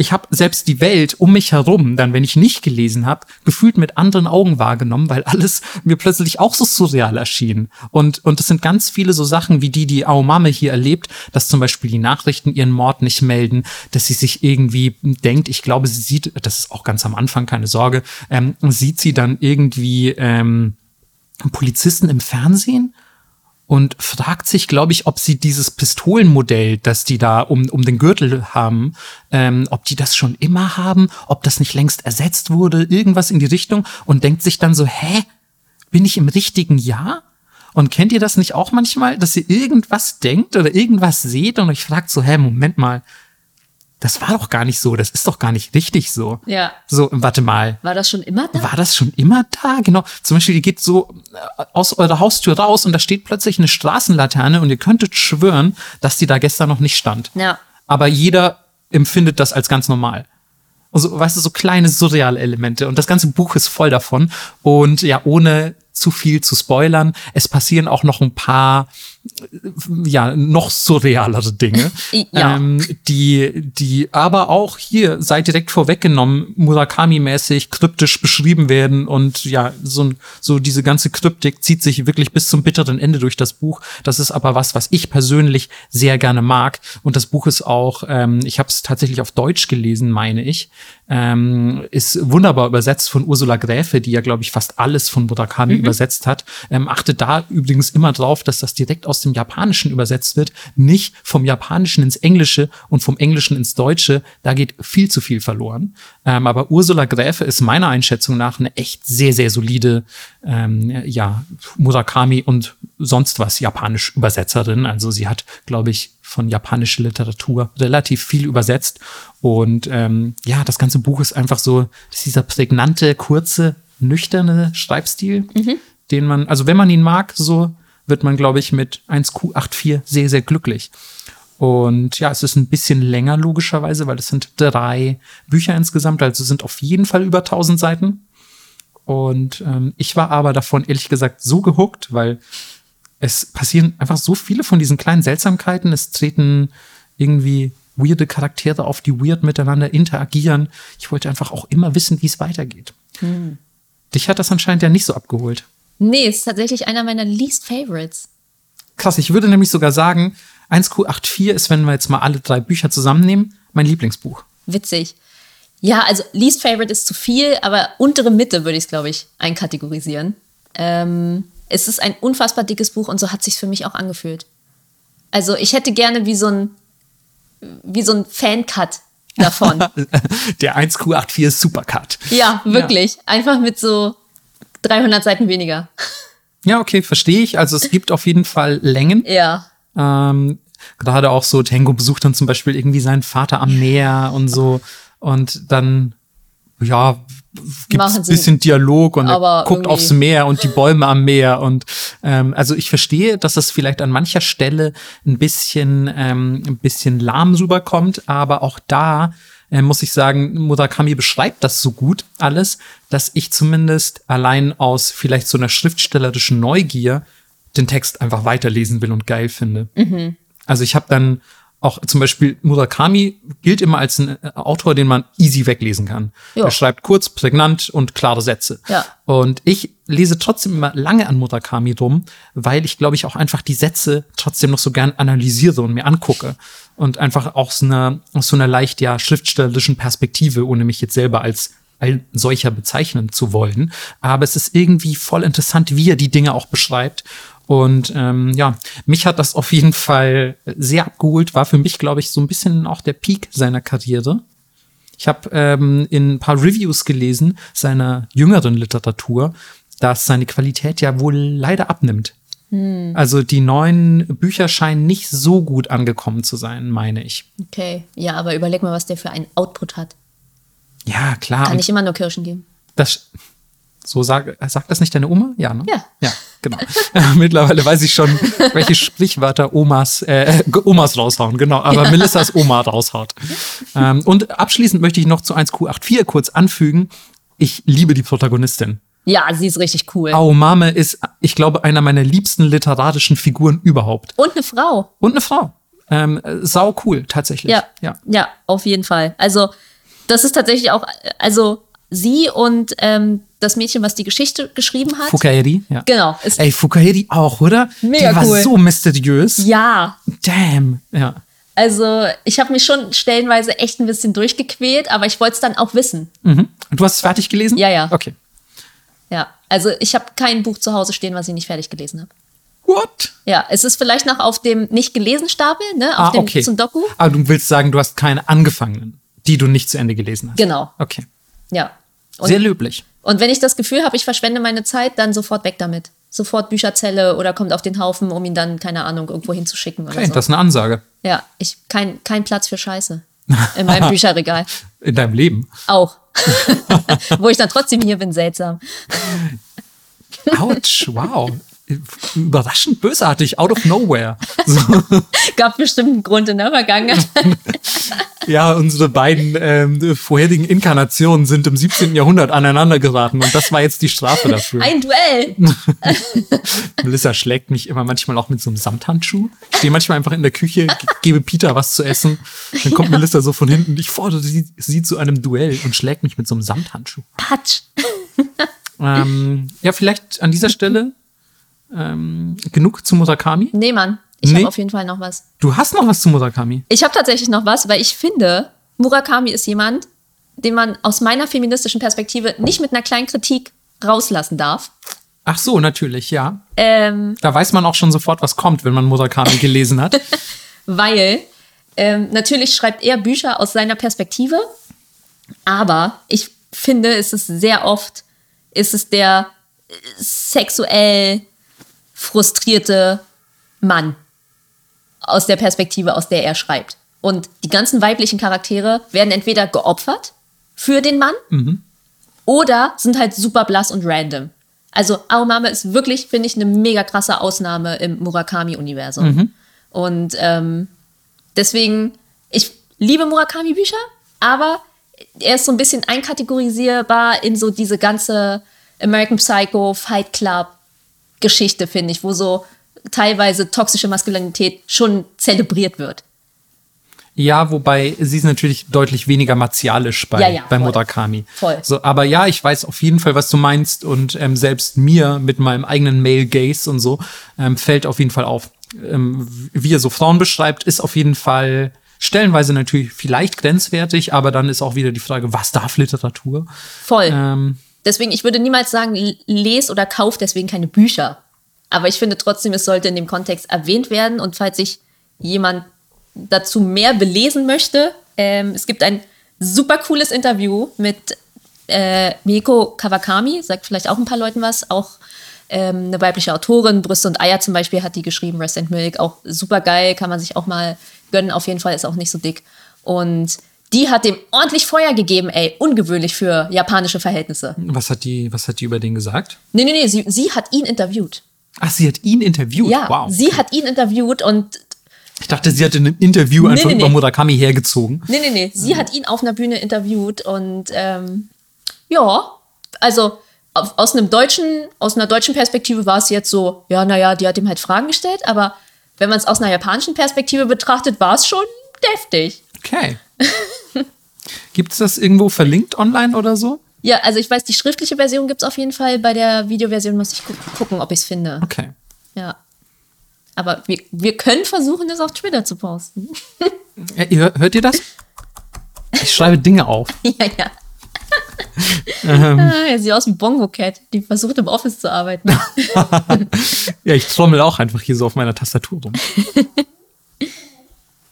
ich habe selbst die Welt um mich herum, dann, wenn ich nicht gelesen habe, gefühlt mit anderen Augen wahrgenommen, weil alles mir plötzlich auch so surreal erschien. Und und es sind ganz viele so Sachen wie die, die Aomame hier erlebt, dass zum Beispiel die Nachrichten ihren Mord nicht melden, dass sie sich irgendwie denkt, ich glaube, sie sieht, das ist auch ganz am Anfang, keine Sorge, ähm, sieht sie dann irgendwie ähm, Polizisten im Fernsehen und fragt sich, glaube ich, ob sie dieses Pistolenmodell, das die da um, um den Gürtel haben, ähm, ob die das schon immer haben, ob das nicht längst ersetzt wurde, irgendwas in die Richtung und denkt sich dann so, hä, bin ich im richtigen Jahr? Und kennt ihr das nicht auch manchmal, dass ihr irgendwas denkt oder irgendwas seht und euch fragt so, hä, Moment mal, das war doch gar nicht so, das ist doch gar nicht richtig so. Ja. So, warte mal. War das schon immer da? War das schon immer da? Genau. Zum Beispiel, ihr geht so äh, aus eurer Haustür raus und da steht plötzlich eine Straßenlaterne und ihr könntet schwören, dass die da gestern noch nicht stand. Ja. Aber jeder empfindet das als ganz normal. Also, weißt du, so kleine surreale Elemente. Und das ganze Buch ist voll davon. Und ja, ohne zu viel zu spoilern, es passieren auch noch ein paar ja, noch surrealere Dinge, ja. ähm, die, die aber auch hier, sei direkt vorweggenommen, Murakami-mäßig kryptisch beschrieben werden und ja, so, so diese ganze Kryptik zieht sich wirklich bis zum bitteren Ende durch das Buch. Das ist aber was, was ich persönlich sehr gerne mag und das Buch ist auch, ähm, ich habe es tatsächlich auf Deutsch gelesen, meine ich, ähm, ist wunderbar übersetzt von Ursula Gräfe, die ja, glaube ich, fast alles von Murakami mhm. übersetzt hat. Ähm, achte da übrigens immer drauf, dass das direkt aus dem Japanischen übersetzt wird, nicht vom Japanischen ins Englische und vom Englischen ins Deutsche. Da geht viel zu viel verloren. Ähm, aber Ursula Gräfe ist meiner Einschätzung nach eine echt sehr, sehr solide ähm, ja, Murakami und sonst was japanisch Übersetzerin. Also sie hat, glaube ich, von japanischer Literatur relativ viel übersetzt. Und ähm, ja, das ganze Buch ist einfach so, ist dieser prägnante, kurze, nüchterne Schreibstil, mhm. den man, also wenn man ihn mag, so wird man, glaube ich, mit 1Q84 sehr, sehr glücklich. Und ja, es ist ein bisschen länger logischerweise, weil es sind drei Bücher insgesamt, also sind auf jeden Fall über 1000 Seiten. Und ähm, ich war aber davon ehrlich gesagt so gehuckt, weil es passieren einfach so viele von diesen kleinen Seltsamkeiten. Es treten irgendwie weirde Charaktere auf, die weird miteinander interagieren. Ich wollte einfach auch immer wissen, wie es weitergeht. Hm. Dich hat das anscheinend ja nicht so abgeholt. Nee, ist tatsächlich einer meiner least favorites. Krass, ich würde nämlich sogar sagen, 1Q84 ist, wenn wir jetzt mal alle drei Bücher zusammennehmen, mein Lieblingsbuch. Witzig. Ja, also least favorite ist zu viel, aber untere Mitte würde ich es, glaube ich, einkategorisieren. Ähm, es ist ein unfassbar dickes Buch und so hat sich für mich auch angefühlt. Also ich hätte gerne wie so ein wie so ein Fan-Cut davon. Der 1Q84 ist Supercut. Ja, wirklich. Ja. Einfach mit so 300 Seiten weniger. Ja, okay, verstehe ich. Also es gibt auf jeden Fall Längen. Ja. Ähm, gerade auch so, Tango besucht dann zum Beispiel irgendwie seinen Vater am Meer und so. Und dann, ja, gibt es ein bisschen Dialog und er guckt aufs Meer und die Bäume am Meer. Und ähm, also ich verstehe, dass das vielleicht an mancher Stelle ein bisschen, ähm, ein bisschen lahm rüberkommt, aber auch da äh, muss ich sagen, Murakami beschreibt das so gut alles, dass ich zumindest allein aus vielleicht so einer schriftstellerischen Neugier den Text einfach weiterlesen will und geil finde. Mhm. Also ich habe dann auch zum Beispiel Murakami gilt immer als ein äh, Autor, den man easy weglesen kann. Jo. Er schreibt kurz, prägnant und klare Sätze. Ja. Und ich lese trotzdem immer lange an Murakami rum, weil ich glaube ich auch einfach die Sätze trotzdem noch so gern analysiere und mir angucke und einfach aus einer aus so einer leicht ja schriftstellerischen Perspektive, ohne mich jetzt selber als ein solcher bezeichnen zu wollen. Aber es ist irgendwie voll interessant, wie er die Dinge auch beschreibt. Und ähm, ja, mich hat das auf jeden Fall sehr abgeholt, war für mich, glaube ich, so ein bisschen auch der Peak seiner Karriere. Ich habe ähm, in ein paar Reviews gelesen seiner jüngeren Literatur, dass seine Qualität ja wohl leider abnimmt. Hm. Also die neuen Bücher scheinen nicht so gut angekommen zu sein, meine ich. Okay, ja, aber überleg mal, was der für einen Output hat. Ja, klar. Kann nicht immer nur Kirschen geben. Das, so sag, sagt das nicht deine Oma? Ja, ne? Ja. Ja, genau. Mittlerweile weiß ich schon, welche Sprichwörter Omas, äh, Omas raushauen, genau. Aber ja. Melissas Oma raushaut. Ähm, und abschließend möchte ich noch zu 1Q84 kurz anfügen. Ich liebe die Protagonistin. Ja, sie ist richtig cool. Aomame ist, ich glaube, einer meiner liebsten literarischen Figuren überhaupt. Und eine Frau. Und eine Frau. Ähm, sau cool, tatsächlich. Ja, ja, ja, auf jeden Fall. Also, das ist tatsächlich auch, also sie und ähm, das Mädchen, was die Geschichte geschrieben hat. Fukaeri, ja. Genau. Ey, Fukaeri auch, oder? Mega die war cool. so mysteriös. Ja. Damn, ja. Also, ich habe mich schon stellenweise echt ein bisschen durchgequält, aber ich wollte es dann auch wissen. Mhm. Und du hast es fertig gelesen? Ja, ja. Okay. Ja, also ich habe kein Buch zu Hause stehen, was ich nicht fertig gelesen habe. What? Ja, es ist vielleicht noch auf dem nicht gelesen Stapel, ne? Auf ah, dem okay. zum Doku. Aber du willst sagen, du hast keine angefangenen, die du nicht zu Ende gelesen hast. Genau. Okay. Ja. Und, Sehr löblich. Und wenn ich das Gefühl habe, ich verschwende meine Zeit, dann sofort weg damit. sofort Bücherzelle oder kommt auf den Haufen, um ihn dann, keine Ahnung, irgendwo hinzuschicken oder Okay, so. das ist eine Ansage. Ja, ich, kein, kein Platz für Scheiße in meinem Bücherregal. In deinem Leben. Auch. Wo ich dann trotzdem hier bin, seltsam. Autsch, wow. Überraschend bösartig, out of nowhere. So, Gab bestimmt einen Grund in der Vergangenheit. ja, unsere beiden ähm, vorherigen Inkarnationen sind im 17. Jahrhundert aneinander geraten und das war jetzt die Strafe dafür. Ein Duell. Melissa schlägt mich immer manchmal auch mit so einem Samthandschuh. Ich stehe manchmal einfach in der Küche, ge- gebe Peter was zu essen. Dann kommt Melissa so von hinten. Ich fordere sie, sie zu einem Duell und schlägt mich mit so einem Samthandschuh. Patsch. Ähm, ja, vielleicht an dieser Stelle ähm, genug zu Murakami. Nee, Mann. Ich Nee. habe auf jeden Fall noch was. Du hast noch was zu Murakami. Ich habe tatsächlich noch was, weil ich finde, Murakami ist jemand, den man aus meiner feministischen Perspektive nicht mit einer kleinen Kritik rauslassen darf. Ach so, natürlich, ja. Ähm, Da weiß man auch schon sofort, was kommt, wenn man Murakami gelesen hat. weil ähm, natürlich schreibt er Bücher aus seiner Perspektive, aber ich finde, es ist sehr oft, ist es der sexuell frustrierte Mann aus der Perspektive, aus der er schreibt. Und die ganzen weiblichen Charaktere werden entweder geopfert für den Mann oder sind halt super blass und random. Also Aomame ist wirklich, finde ich, eine mega krasse Ausnahme im Murakami-Universum. Und ähm, deswegen, ich liebe Murakami-Bücher, aber er ist so ein bisschen einkategorisierbar in so diese ganze American Psycho, Fight Club Geschichte, finde ich, wo so teilweise toxische Maskulinität schon zelebriert wird. Ja, wobei sie ist natürlich deutlich weniger martialisch bei, Ja, ja, bei voll. Murakami. Voll. So, aber ja, ich weiß auf jeden Fall, was du meinst. Und ähm, selbst mir mit meinem eigenen Male Gaze und so ähm, fällt auf jeden Fall auf. Ähm, wie er so Frauen beschreibt, ist auf jeden Fall stellenweise natürlich vielleicht grenzwertig, aber dann ist auch wieder die Frage, was darf Literatur? Voll. Ähm, Deswegen, ich würde niemals sagen, l- les oder kauf deswegen keine Bücher. Aber ich finde trotzdem, es sollte in dem Kontext erwähnt werden. Und falls sich jemand dazu mehr belesen möchte, ähm, es gibt ein super cooles Interview mit äh, Mieko Kawakami, sagt vielleicht auch ein paar Leuten was, auch ähm, eine weibliche Autorin, Brüste und Eier zum Beispiel hat die geschrieben, Rest and Milk, auch super geil, kann man sich auch mal gönnen, auf jeden Fall ist auch nicht so dick. Und die hat dem ordentlich Feuer gegeben, ey, ungewöhnlich für japanische Verhältnisse. was hat die, was hat die über den gesagt? Nee, nee, nee, sie, sie hat ihn interviewt. Ach, sie hat ihn interviewt. Ja, wow. sie hat ihn interviewt und ich dachte, sie hatte ein Interview einfach nee, über nee. Murakami hergezogen. Nee, nee, nee. Sie hat ihn auf einer Bühne interviewt und ähm, ja, also aus einem deutschen, aus einer deutschen Perspektive war es jetzt so, ja, naja, die hat ihm halt Fragen gestellt, aber wenn man es aus einer japanischen Perspektive betrachtet, war es schon deftig. Okay. Gibt es das irgendwo verlinkt online oder so? Ja, also ich weiß, die schriftliche Version gibt es auf jeden Fall. Bei der Videoversion muss ich gu gucken, ob ich es finde. Okay. Ja. Aber wir, wir können versuchen, das auf Twitter zu posten. Ja, ihr, hört ihr das? Ich schreibe Dinge auf. ja, ja. Ähm. Ah, er sieht aus wie Bongo Cat, die versucht im Office zu arbeiten. Ja, ich trommel auch einfach hier so auf meiner Tastatur rum.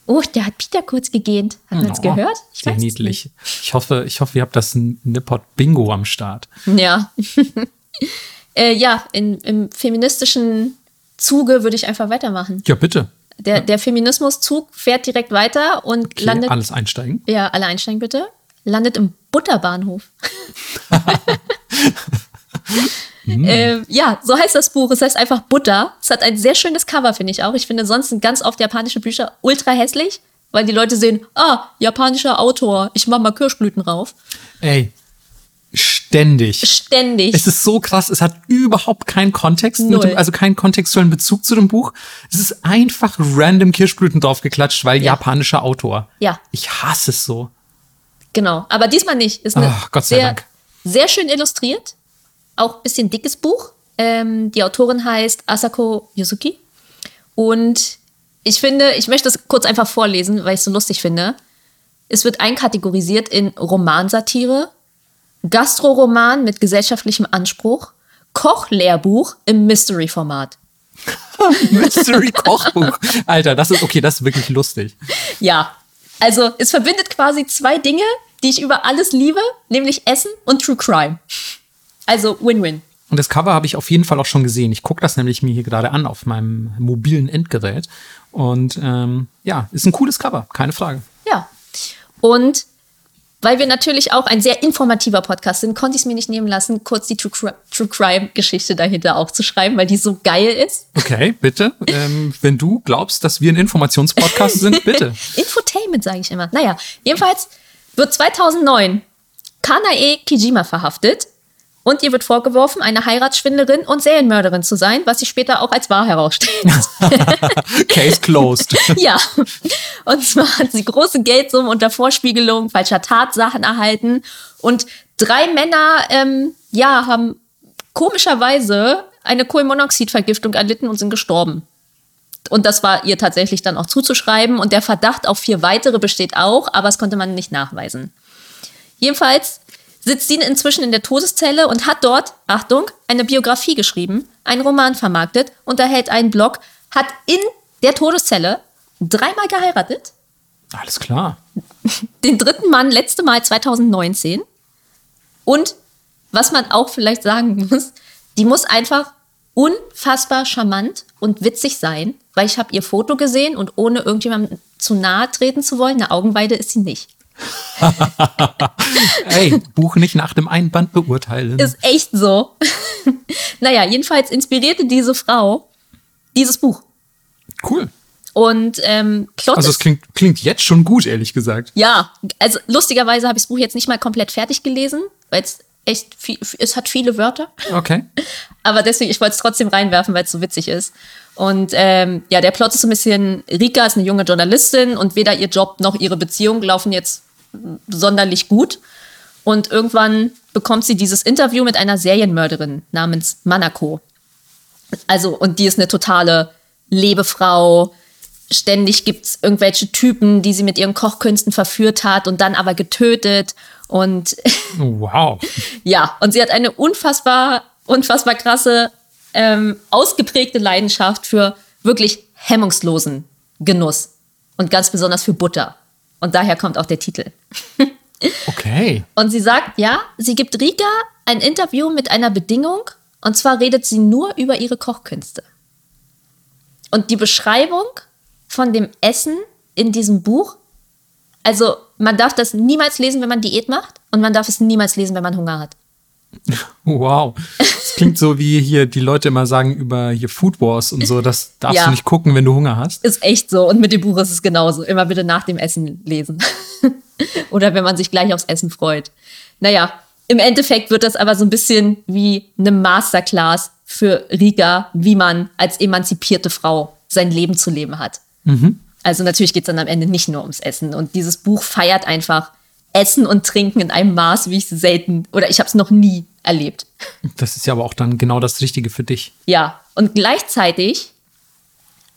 Oh, der hat Peter kurz gegähnt. Hat man es Oh, gehört? Ich Sehr niedlich. Ich hoffe, ich hoffe, ihr habt das Nippot Bingo am Start. Ja. äh, ja, in, im feministischen Zuge würde ich einfach weitermachen. Ja, bitte. Der, der Feminismuszug fährt direkt weiter und Okay, landet. alles einsteigen. Ja, alle einsteigen bitte. Landet im Butterbahnhof. äh, ja, so heißt das Buch. Es heißt einfach Butter. Es hat ein sehr schönes Cover, finde ich auch. Ich finde sonst sind ganz oft japanische Bücher ultra hässlich, weil die Leute sehen, ah, japanischer Autor, ich mach mal Kirschblüten rauf. Ey, ständig. Ständig. Es ist so krass, es hat überhaupt keinen Kontext, dem, also keinen kontextuellen Bezug zu dem Buch. Es ist einfach random Kirschblüten draufgeklatscht, weil Ja. japanischer Autor. Ja. Ich hasse es so. Genau, aber diesmal nicht. Ist eine Ach, Gott sei sehr, Dank. sehr schön illustriert. Auch ein bisschen dickes Buch. Ähm, die Autorin heißt Asako Yuzuki. Und ich finde, ich möchte es kurz einfach vorlesen, weil ich es so lustig finde. Es wird einkategorisiert in Romansatire, Gastroroman mit gesellschaftlichem Anspruch, Kochlehrbuch im Mystery-Format. Mystery Kochbuch. Alter, das ist okay, das ist wirklich lustig. Ja, also es verbindet quasi zwei Dinge, die ich über alles liebe, nämlich Essen und True Crime. Also Win-Win. Und das Cover habe ich auf jeden Fall auch schon gesehen. Ich gucke das nämlich mir hier gerade an auf meinem mobilen Endgerät. Und ähm, ja, ist ein cooles Cover, keine Frage. Ja. Und weil wir natürlich auch ein sehr informativer Podcast sind, konnte ich es mir nicht nehmen lassen, kurz die True, True Crime-Geschichte dahinter auch zu schreiben, weil die so geil ist. Okay, bitte. ähm, wenn du glaubst, dass wir ein Informationspodcast sind, bitte. Infotainment, sage ich immer. Naja, jedenfalls wird 2009 Kanae Kijima verhaftet und ihr wird vorgeworfen, eine Heiratsschwindlerin und Serienmörderin zu sein, was sich später auch als wahr herausstellt. Case closed. ja. Und zwar hat sie große Geldsummen unter Vorspiegelung falscher Tatsachen erhalten. Und drei Männer, ähm, ja, haben komischerweise eine Kohlenmonoxidvergiftung erlitten und sind gestorben. Und das war ihr tatsächlich dann auch zuzuschreiben. Und der Verdacht auf vier weitere besteht auch, aber das konnte man nicht nachweisen. Jedenfalls sitzt sie inzwischen in der Todeszelle und hat dort, Achtung, eine Biografie geschrieben, einen Roman vermarktet, unterhält einen Blog, hat in der Todeszelle dreimal geheiratet. Alles klar. Den dritten Mann letzte Mal 2019. Und was man auch vielleicht sagen muss, die muss einfach unfassbar charmant und witzig sein, weil ich habe ihr Foto gesehen und ohne irgendjemandem zu nahe treten zu wollen, eine Augenweide ist sie nicht. Ey, Buch nicht nach dem Einband beurteilen. Ist echt so. naja, jedenfalls inspirierte diese Frau dieses Buch. Cool. Und ähm, Plot Also es klingt, klingt jetzt schon gut, ehrlich gesagt. Ja, also lustigerweise habe ich das Buch jetzt nicht mal komplett fertig gelesen, weil es echt viel, es hat viele Wörter. Okay. Aber deswegen, ich wollte es trotzdem reinwerfen, weil es so witzig ist. Und ähm, ja, der Plot ist so ein bisschen, Rika ist eine junge Journalistin und weder ihr Job noch ihre Beziehung laufen jetzt sonderlich gut. Und irgendwann bekommt sie dieses Interview mit einer Serienmörderin namens Manako. Also, und die ist eine totale Lebefrau. Ständig gibt es irgendwelche Typen, die sie mit ihren Kochkünsten verführt hat und dann aber getötet. Und wow. ja, und sie hat eine unfassbar, unfassbar krasse, ähm, ausgeprägte Leidenschaft für wirklich hemmungslosen Genuss. Und ganz besonders für Butter. Und daher kommt auch der Titel. Okay. Und sie sagt, ja, sie gibt Rika ein Interview mit einer Bedingung. Und zwar redet sie nur über ihre Kochkünste. Und die Beschreibung von dem Essen in diesem Buch, also man darf das niemals lesen, wenn man Diät macht. Und man darf es niemals lesen, wenn man Hunger hat. Wow. Das klingt so wie hier die Leute immer sagen über hier Food Wars und so. Das darfst ja. du nicht gucken, wenn du Hunger hast. Ist echt so. Und mit dem Buch ist es genauso. Immer bitte nach dem Essen lesen. Oder wenn man sich gleich aufs Essen freut. Naja, im Endeffekt wird das aber so ein bisschen wie eine Masterclass für Rika, wie man als emanzipierte Frau sein Leben zu leben hat. Mhm. Also natürlich geht es dann am Ende nicht nur ums Essen. Und dieses Buch feiert einfach Essen und Trinken in einem Maß, wie ich es selten oder ich habe es noch nie erlebt. Das ist ja aber auch dann genau das Richtige für dich. Ja, und gleichzeitig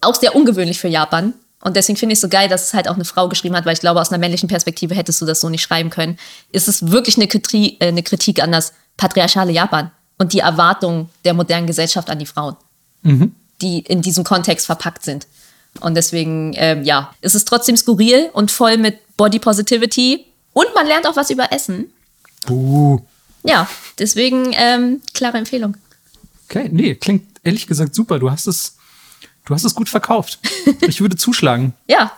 auch sehr ungewöhnlich für Japan. Und deswegen finde ich es so geil, dass es halt auch eine Frau geschrieben hat, weil ich glaube, aus einer männlichen Perspektive hättest du das so nicht schreiben können. Ist es wirklich eine Kritik, äh, eine Kritik an das patriarchale Japan und die Erwartungen der modernen Gesellschaft an die Frauen, mhm. die in diesem Kontext verpackt sind. Und deswegen, ähm, ja, ist es trotzdem skurril und voll mit Body Positivity, und man lernt auch was über Essen. Uh. Ja, deswegen ähm, klare Empfehlung. Okay, nee, klingt ehrlich gesagt super. Du hast es, du hast es gut verkauft. Ich würde zuschlagen. ja.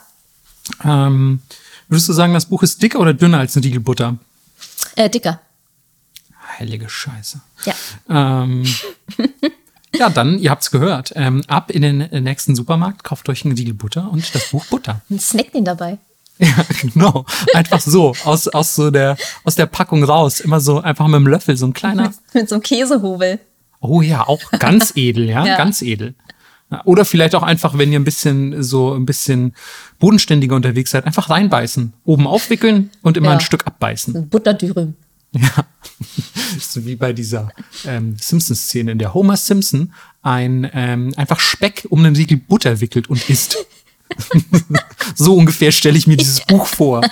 Ähm, würdest du sagen, das Buch ist dicker oder dünner als eine Riegelbutter? Äh, dicker. Heilige Scheiße. Ja. Ähm, ja, dann, ihr habt es gehört. Ähm, ab in den nächsten Supermarkt, kauft euch eine Riegel Butter und das Buch Butter. Ein Snack den dabei. Ja, genau. Einfach so, aus, aus so der, aus der Packung raus. Immer so, einfach mit dem Löffel, so ein kleiner. mit so einem Käsehobel. Oh ja, auch ganz edel, ja, ja. ganz edel. Oder vielleicht auch einfach, wenn ihr ein bisschen so ein bisschen bodenständiger unterwegs seid, einfach reinbeißen. Oben aufwickeln und immer ja. ein Stück abbeißen. Butterdürüm. Ja. so wie bei dieser ähm, Simpsons-Szene, in der Homer Simpson ein ähm, einfach Speck um einen Siegel Butter wickelt und isst. So ungefähr stelle ich mir dieses Buch vor.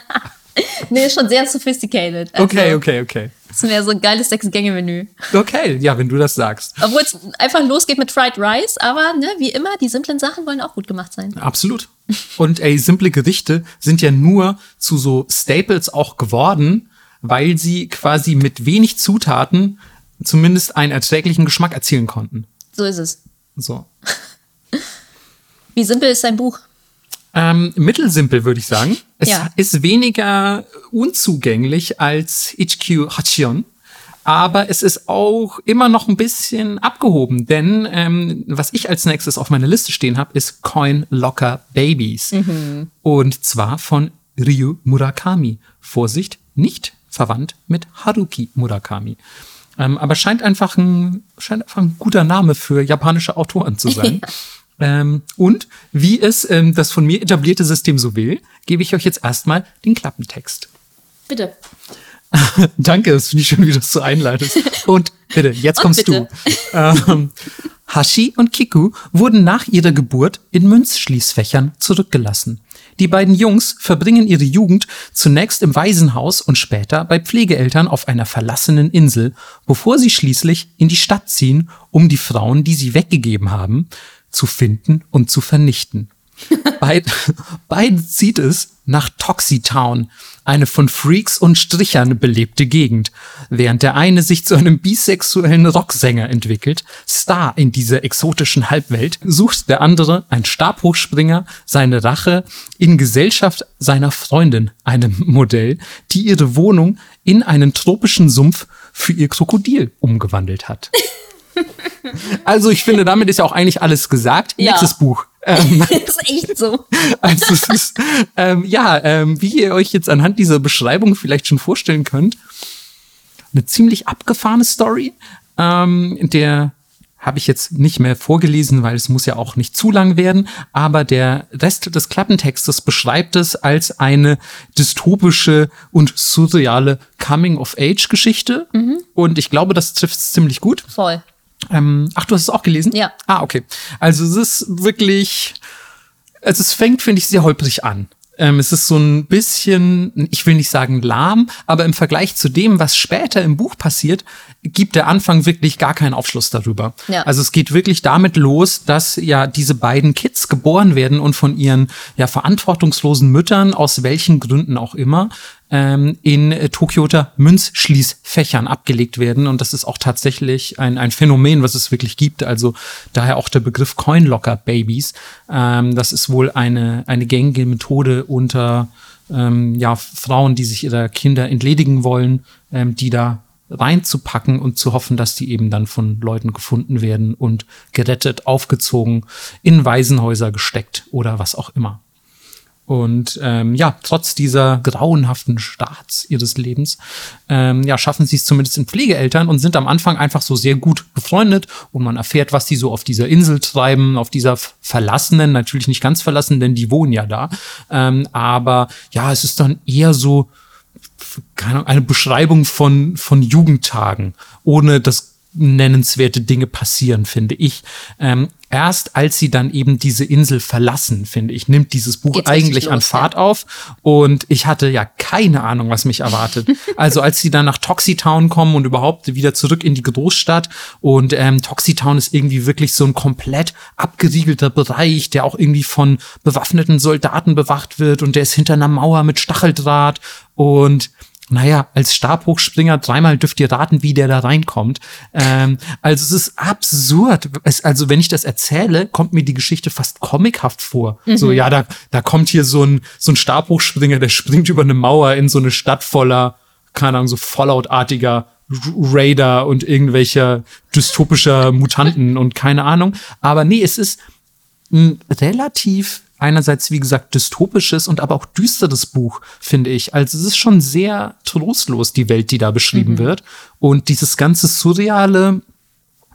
Nee, schon sehr sophisticated. Also, okay, okay, okay. Das ist mehr so ein geiles Sechs-Gänge-Menü. Okay, ja, wenn du das sagst. Obwohl es einfach losgeht mit Fried Rice, aber ne, wie immer, die simplen Sachen wollen auch gut gemacht sein. Absolut. Und ey, simple Gerichte sind ja nur zu so Staples auch geworden, weil sie quasi mit wenig Zutaten zumindest einen erträglichen Geschmack erzielen konnten. So ist es. So. Wie simpel ist dein Buch? Ähm, mittelsimpel, würde ich sagen. Es Ja. ist weniger unzugänglich als HQ Hachion. Aber es ist auch immer noch ein bisschen abgehoben, denn ähm, was ich als nächstes auf meiner Liste stehen habe, ist Coin Locker Babies. Und zwar von Ryu Murakami. Vorsicht, nicht verwandt mit Haruki Murakami. Ähm, aber scheint einfach, ein, scheint einfach ein guter Name für japanische Autoren zu sein. Ähm, und wie es ähm, das von mir etablierte System so will, gebe ich euch jetzt erstmal den Klappentext. Bitte. Danke, das finde ich schön, wie du das so einleitest. Und bitte, jetzt kommst bitte. du. Ähm, Hashi und Kiku wurden nach ihrer Geburt in Münzschließfächern zurückgelassen. Die beiden Jungs verbringen ihre Jugend zunächst im Waisenhaus und später bei Pflegeeltern auf einer verlassenen Insel, bevor sie schließlich in die Stadt ziehen, um die Frauen, die sie weggegeben haben, zu finden und zu vernichten. Beid, beide zieht es nach Toxitown, eine von Freaks und Strichern belebte Gegend. Während der eine sich zu einem bisexuellen Rocksänger entwickelt, Star in dieser exotischen Halbwelt, sucht der andere, ein Stabhochspringer, seine Rache in Gesellschaft seiner Freundin, einem Modell, die ihre Wohnung in einen tropischen Sumpf für ihr Krokodil umgewandelt hat. Also ich finde, damit ist ja auch eigentlich alles gesagt. Ja. Nächstes Buch. Ähm, Das ist echt so. also es ist, ähm, ja, ähm, wie ihr euch jetzt anhand dieser Beschreibung vielleicht schon vorstellen könnt, eine ziemlich abgefahrene Story. Ähm, der habe ich jetzt nicht mehr vorgelesen, weil es muss ja auch nicht zu lang werden. Aber der Rest des Klappentextes beschreibt es als eine dystopische und surreale Coming-of-Age-Geschichte. Und ich glaube, das trifft es ziemlich gut. Voll. Ähm, ach, du hast es auch gelesen? Ja. Ah, okay. Also es ist wirklich, also es fängt, finde ich, sehr holprig an. Ähm, es ist so ein bisschen, ich will nicht sagen lahm, aber im Vergleich zu dem, was später im Buch passiert, gibt der Anfang wirklich gar keinen Aufschluss darüber. Ja. Also es geht wirklich damit los, dass ja diese beiden Kids geboren werden und von ihren ja verantwortungslosen Müttern, aus welchen Gründen auch immer, ähm, in Tokioter Münzschließfächern abgelegt werden. Und das ist auch tatsächlich ein, ein Phänomen, was es wirklich gibt. Also daher auch der Begriff Coinlocker Babies. Ähm, das ist wohl eine, eine gängige Methode unter ähm, ja, Frauen, die sich ihrer Kinder entledigen wollen, ähm, die da reinzupacken und zu hoffen, dass die eben dann von Leuten gefunden werden und gerettet, aufgezogen, in Waisenhäuser gesteckt oder was auch immer. Und ähm, ja, trotz dieser grauenhaften Starts ihres Lebens, ähm, ja, schaffen sie es zumindest in Pflegeeltern und sind am Anfang einfach so sehr gut befreundet und man erfährt, was die so auf dieser Insel treiben, auf dieser verlassenen, natürlich nicht ganz verlassen, denn die wohnen ja da. Ähm, aber ja, es ist dann eher so, keine Ahnung, eine Beschreibung von, von Jugendtagen, ohne dass nennenswerte Dinge passieren, finde ich. Ähm, erst als sie dann eben diese Insel verlassen, finde ich, nimmt dieses Buch Geht's eigentlich an los, Fahrt auf. Und ich hatte ja keine Ahnung, was mich erwartet. also als sie dann nach Toxitown kommen und überhaupt wieder zurück in die Großstadt. Und ähm, Toxitown ist irgendwie wirklich so ein komplett abgeriegelter Bereich, der auch irgendwie von bewaffneten Soldaten bewacht wird. Und der ist hinter einer Mauer mit Stacheldraht. Und naja, als Stabhochspringer dreimal dürft ihr raten, wie der da reinkommt. Ähm, also es ist absurd. Es, also wenn ich das erzähle, kommt mir die Geschichte fast comichaft vor. So, ja, da, da kommt hier so ein, so ein Stabhochspringer, der springt über eine Mauer in so eine Stadt voller, keine Ahnung, so Fallout-artiger Raider und irgendwelcher dystopischer Mutanten und keine Ahnung. Aber nee, es ist ein relativ einerseits, wie gesagt, dystopisches und aber auch düsteres Buch, finde ich. Also es ist schon sehr trostlos, die Welt, die da beschrieben wird. Und dieses ganze Surreale,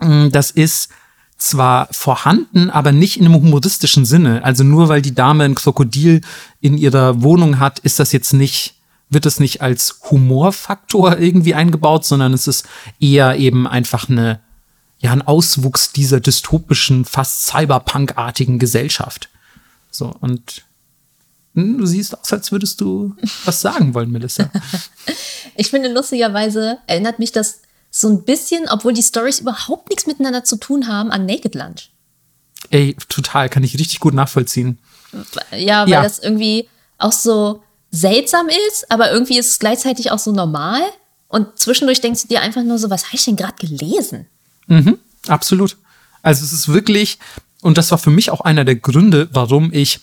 mh, das ist zwar vorhanden, aber nicht in einem humoristischen Sinne. Also nur weil die Dame ein Krokodil in ihrer Wohnung hat, ist das jetzt nicht wird es nicht als Humorfaktor irgendwie eingebaut, sondern es ist eher eben einfach eine ja ein Auswuchs dieser dystopischen, fast Cyberpunk-artigen Gesellschaft. So, und hm, du siehst aus, als würdest du was sagen wollen, Melissa. Ich finde, lustigerweise erinnert mich das so ein bisschen, obwohl die Stories überhaupt nichts miteinander zu tun haben, an Naked Lunch. Ey, total, kann ich richtig gut nachvollziehen. Ja, weil Ja. das irgendwie auch so seltsam ist, aber irgendwie ist es gleichzeitig auch so normal. Und zwischendurch denkst du dir einfach nur so, was habe ich denn gerade gelesen? Mhm, absolut. Also es ist wirklich, und das war für mich auch einer der Gründe, warum ich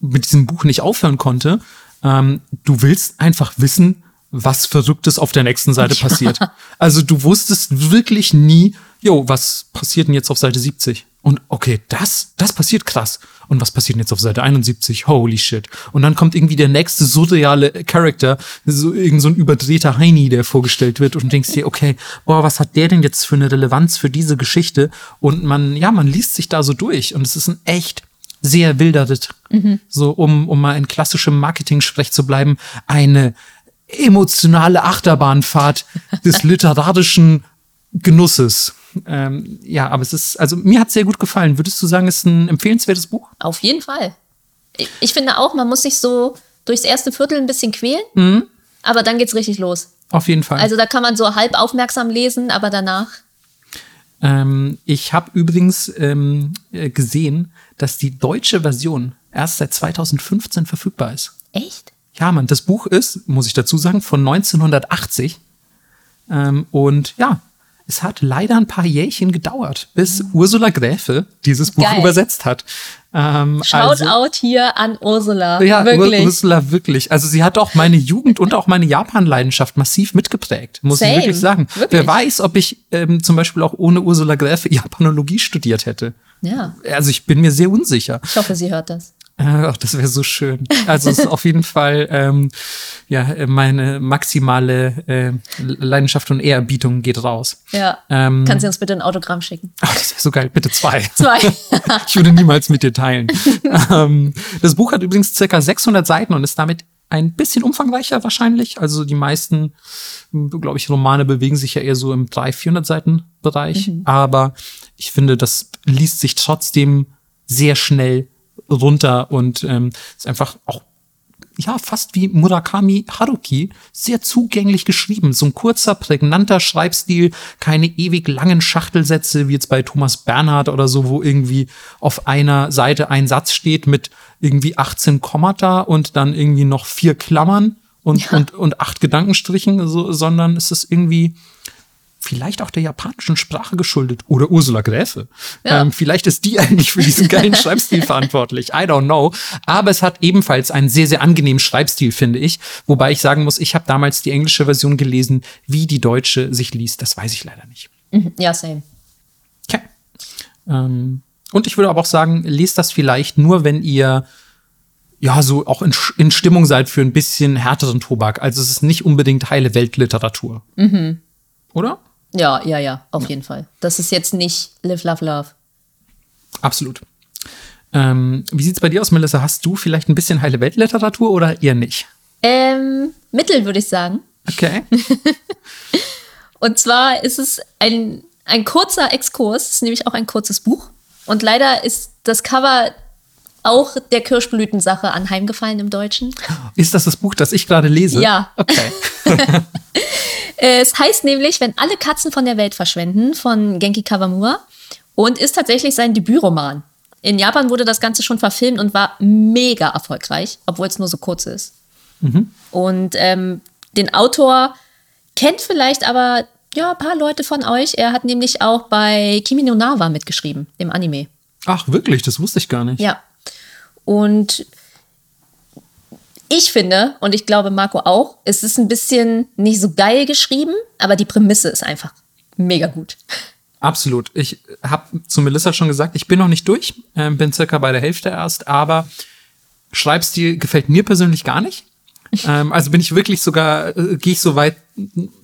mit diesem Buch nicht aufhören konnte. Ähm, du willst einfach wissen, was Verrücktes auf der nächsten Seite ja. passiert. Also du wusstest wirklich nie, jo, was passiert denn jetzt auf Seite 70? Und okay, das, das passiert krass. Und was passiert denn jetzt auf Seite 71? Holy shit. Und dann kommt irgendwie der nächste surreale Charakter, so irgend so ein überdrehter Heini, der vorgestellt wird und denkst dir, okay, boah, was hat der denn jetzt für eine Relevanz für diese Geschichte? Und man, ja, man liest sich da so durch und es ist ein echt sehr wilder Ritt. Mhm. So, um, um mal in klassischem Marketing-Sprech zu bleiben, eine emotionale Achterbahnfahrt des literarischen Genusses. Ähm, ja, aber es ist, also mir hat es sehr gut gefallen. Würdest du sagen, es ist ein empfehlenswertes Buch? Auf jeden Fall. Ich, ich finde auch, man muss sich so durchs erste Viertel ein bisschen quälen, mhm. aber dann geht's richtig los. Auf jeden Fall. Also da kann man so halb aufmerksam lesen, aber danach. Ähm, ich habe übrigens ähm, äh, gesehen, dass die deutsche Version erst seit 2015 verfügbar ist. Echt? Ja, man, das Buch ist, muss ich dazu sagen, von 1980. Ähm, und ja, es hat leider ein paar Jährchen gedauert, bis Ursula Gräfe dieses Buch Geil. übersetzt hat. Ähm, Shout also, out hier an Ursula. Ja, wirklich. Ursula wirklich. Also sie hat auch meine Jugend und auch meine Japan-Leidenschaft massiv mitgeprägt, muss Same. ich wirklich sagen. Wirklich? Wer weiß, ob ich ähm, zum Beispiel auch ohne Ursula Gräfe Japanologie studiert hätte. Ja. Also ich bin mir sehr unsicher. Ich hoffe, sie hört das. Ach, das wäre so schön. Also es ist auf jeden Fall ähm, ja meine maximale äh, Leidenschaft und Ehrerbietung geht raus. Ja. Ähm, Kannst du uns bitte ein Autogramm schicken? Ach, das wäre so geil. Bitte zwei. Zwei. ich würde niemals mit dir teilen. ähm, das Buch hat übrigens circa 600 Seiten und ist damit ein bisschen umfangreicher wahrscheinlich. Also die meisten, glaube ich, Romane bewegen sich ja eher so im 300, 400 Seiten Bereich. Mhm. Aber ich finde, das liest sich trotzdem sehr schnell runter und ähm, ist einfach auch ja, fast wie Murakami Haruki, sehr zugänglich geschrieben. So ein kurzer, prägnanter Schreibstil, keine ewig langen Schachtelsätze, wie jetzt bei Thomas Bernhard oder so, wo irgendwie auf einer Seite ein Satz steht mit irgendwie 18 Kommata und dann irgendwie noch vier Klammern und, ja. und, und acht Gedankenstrichen, so, sondern es ist irgendwie vielleicht auch der japanischen Sprache geschuldet oder Ursula Gräfe. Ja. Ähm, vielleicht ist die eigentlich für diesen geilen Schreibstil verantwortlich. I don't know. Aber es hat ebenfalls einen sehr, sehr angenehmen Schreibstil, finde ich. Wobei ich sagen muss, ich habe damals die englische Version gelesen. Wie die deutsche sich liest, das weiß ich leider nicht. Mhm. Ja, same. Okay. Ähm, und ich würde aber auch sagen, lest das vielleicht nur, wenn ihr ja, so auch in, in Stimmung seid für ein bisschen härteren Tobak. Also es ist nicht unbedingt heile Weltliteratur. Mhm. Oder? Ja, ja, ja, auf ja. jeden Fall. Das ist jetzt nicht Live, Love, Love. Absolut. Ähm, wie sieht's bei dir aus, Melissa? Hast du vielleicht ein bisschen heile Weltliteratur oder eher nicht? Ähm, Mittel, würde ich sagen. Okay. Und zwar ist es ein, ein kurzer Exkurs, ist nämlich auch ein kurzes Buch. Und leider ist das Cover auch der Kirschblütensache anheimgefallen im Deutschen. Ist das das Buch, das ich gerade lese? Ja. Okay. es heißt nämlich, wenn alle Katzen von der Welt verschwenden, von Genki Kawamura und ist tatsächlich sein Debütroman. In Japan wurde das Ganze schon verfilmt und war mega erfolgreich, obwohl es nur so kurz ist. Mhm. Und ähm, den Autor kennt vielleicht aber ja ein paar Leute von euch. Er hat nämlich auch bei Kimi no Nawa mitgeschrieben, dem Anime. Ach, wirklich? Das wusste ich gar nicht. Ja. Und ich finde, und ich glaube Marco auch, es ist ein bisschen nicht so geil geschrieben, aber die Prämisse ist einfach mega gut. Absolut. Ich habe zu Melissa schon gesagt, ich bin noch nicht durch, äh, bin circa bei der Hälfte erst, aber Schreibstil gefällt mir persönlich gar nicht. ähm, also bin ich wirklich sogar, äh, gehe ich so weit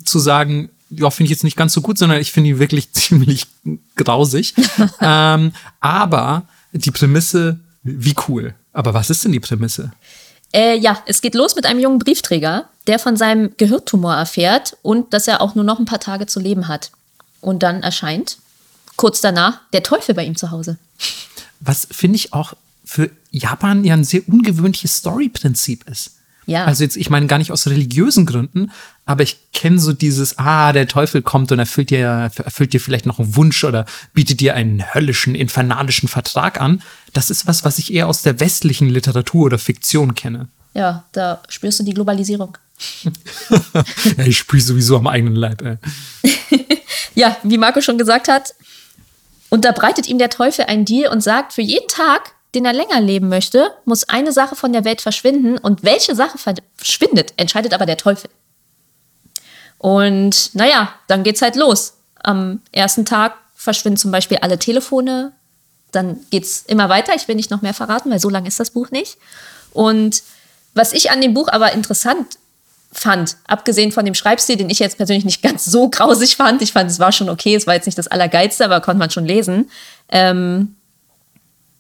zu sagen, ja, finde ich jetzt nicht ganz so gut, sondern ich finde ihn wirklich ziemlich grausig. ähm, aber die Prämisse wie cool. Aber was ist denn die Prämisse? Äh, ja, es geht los mit einem jungen Briefträger, der von seinem Gehirntumor erfährt und dass er auch nur noch ein paar Tage zu leben hat. Und dann erscheint kurz danach der Teufel bei ihm zu Hause. Was finde ich auch für Japan ja ein sehr ungewöhnliches Story-Prinzip ist. Ja. Also jetzt, ich meine gar nicht aus religiösen Gründen, aber ich kenne so dieses, ah, der Teufel kommt und erfüllt dir, erfüllt dir vielleicht noch einen Wunsch oder bietet dir einen höllischen, infernalischen Vertrag an. Das ist was, was ich eher aus der westlichen Literatur oder Fiktion kenne. ja, da spürst du die Globalisierung. ja, ich spüre sowieso am eigenen Leib. Ey. ja, wie Marco schon gesagt hat, unterbreitet ihm der Teufel ein Deal und sagt, für jeden Tag, den er länger leben möchte, muss eine Sache von der Welt verschwinden. Und welche Sache verschwindet, entscheidet aber der Teufel. Und naja, dann geht's halt los. Am ersten Tag verschwinden zum Beispiel alle Telefone. Dann geht's immer weiter. Ich will nicht noch mehr verraten, weil so lang ist das Buch nicht. Und was ich an dem Buch aber interessant fand, abgesehen von dem Schreibstil, den ich jetzt persönlich nicht ganz so grausig fand, ich fand, es war schon okay, es war jetzt nicht das Allergeilste, aber konnte man schon lesen, ähm,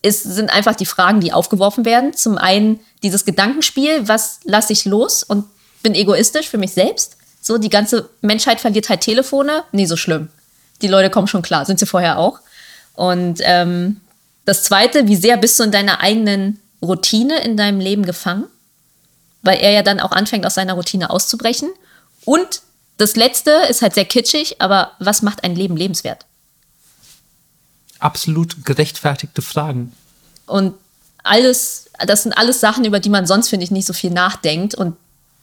ist, sind einfach die Fragen, die aufgeworfen werden. Zum einen dieses Gedankenspiel, was lasse ich los und bin egoistisch für mich selbst. So, die ganze Menschheit verliert halt Telefone. Nee, so schlimm. Die Leute kommen schon klar, sind sie vorher auch. Und ähm, das Zweite, wie sehr bist du in deiner eigenen Routine in deinem Leben gefangen? Weil er ja dann auch anfängt, aus seiner Routine auszubrechen. Und das Letzte ist halt sehr kitschig, aber was macht ein Leben lebenswert? absolut gerechtfertigte Fragen. Und alles, das sind alles Sachen, über die man sonst, finde ich, nicht so viel nachdenkt. Und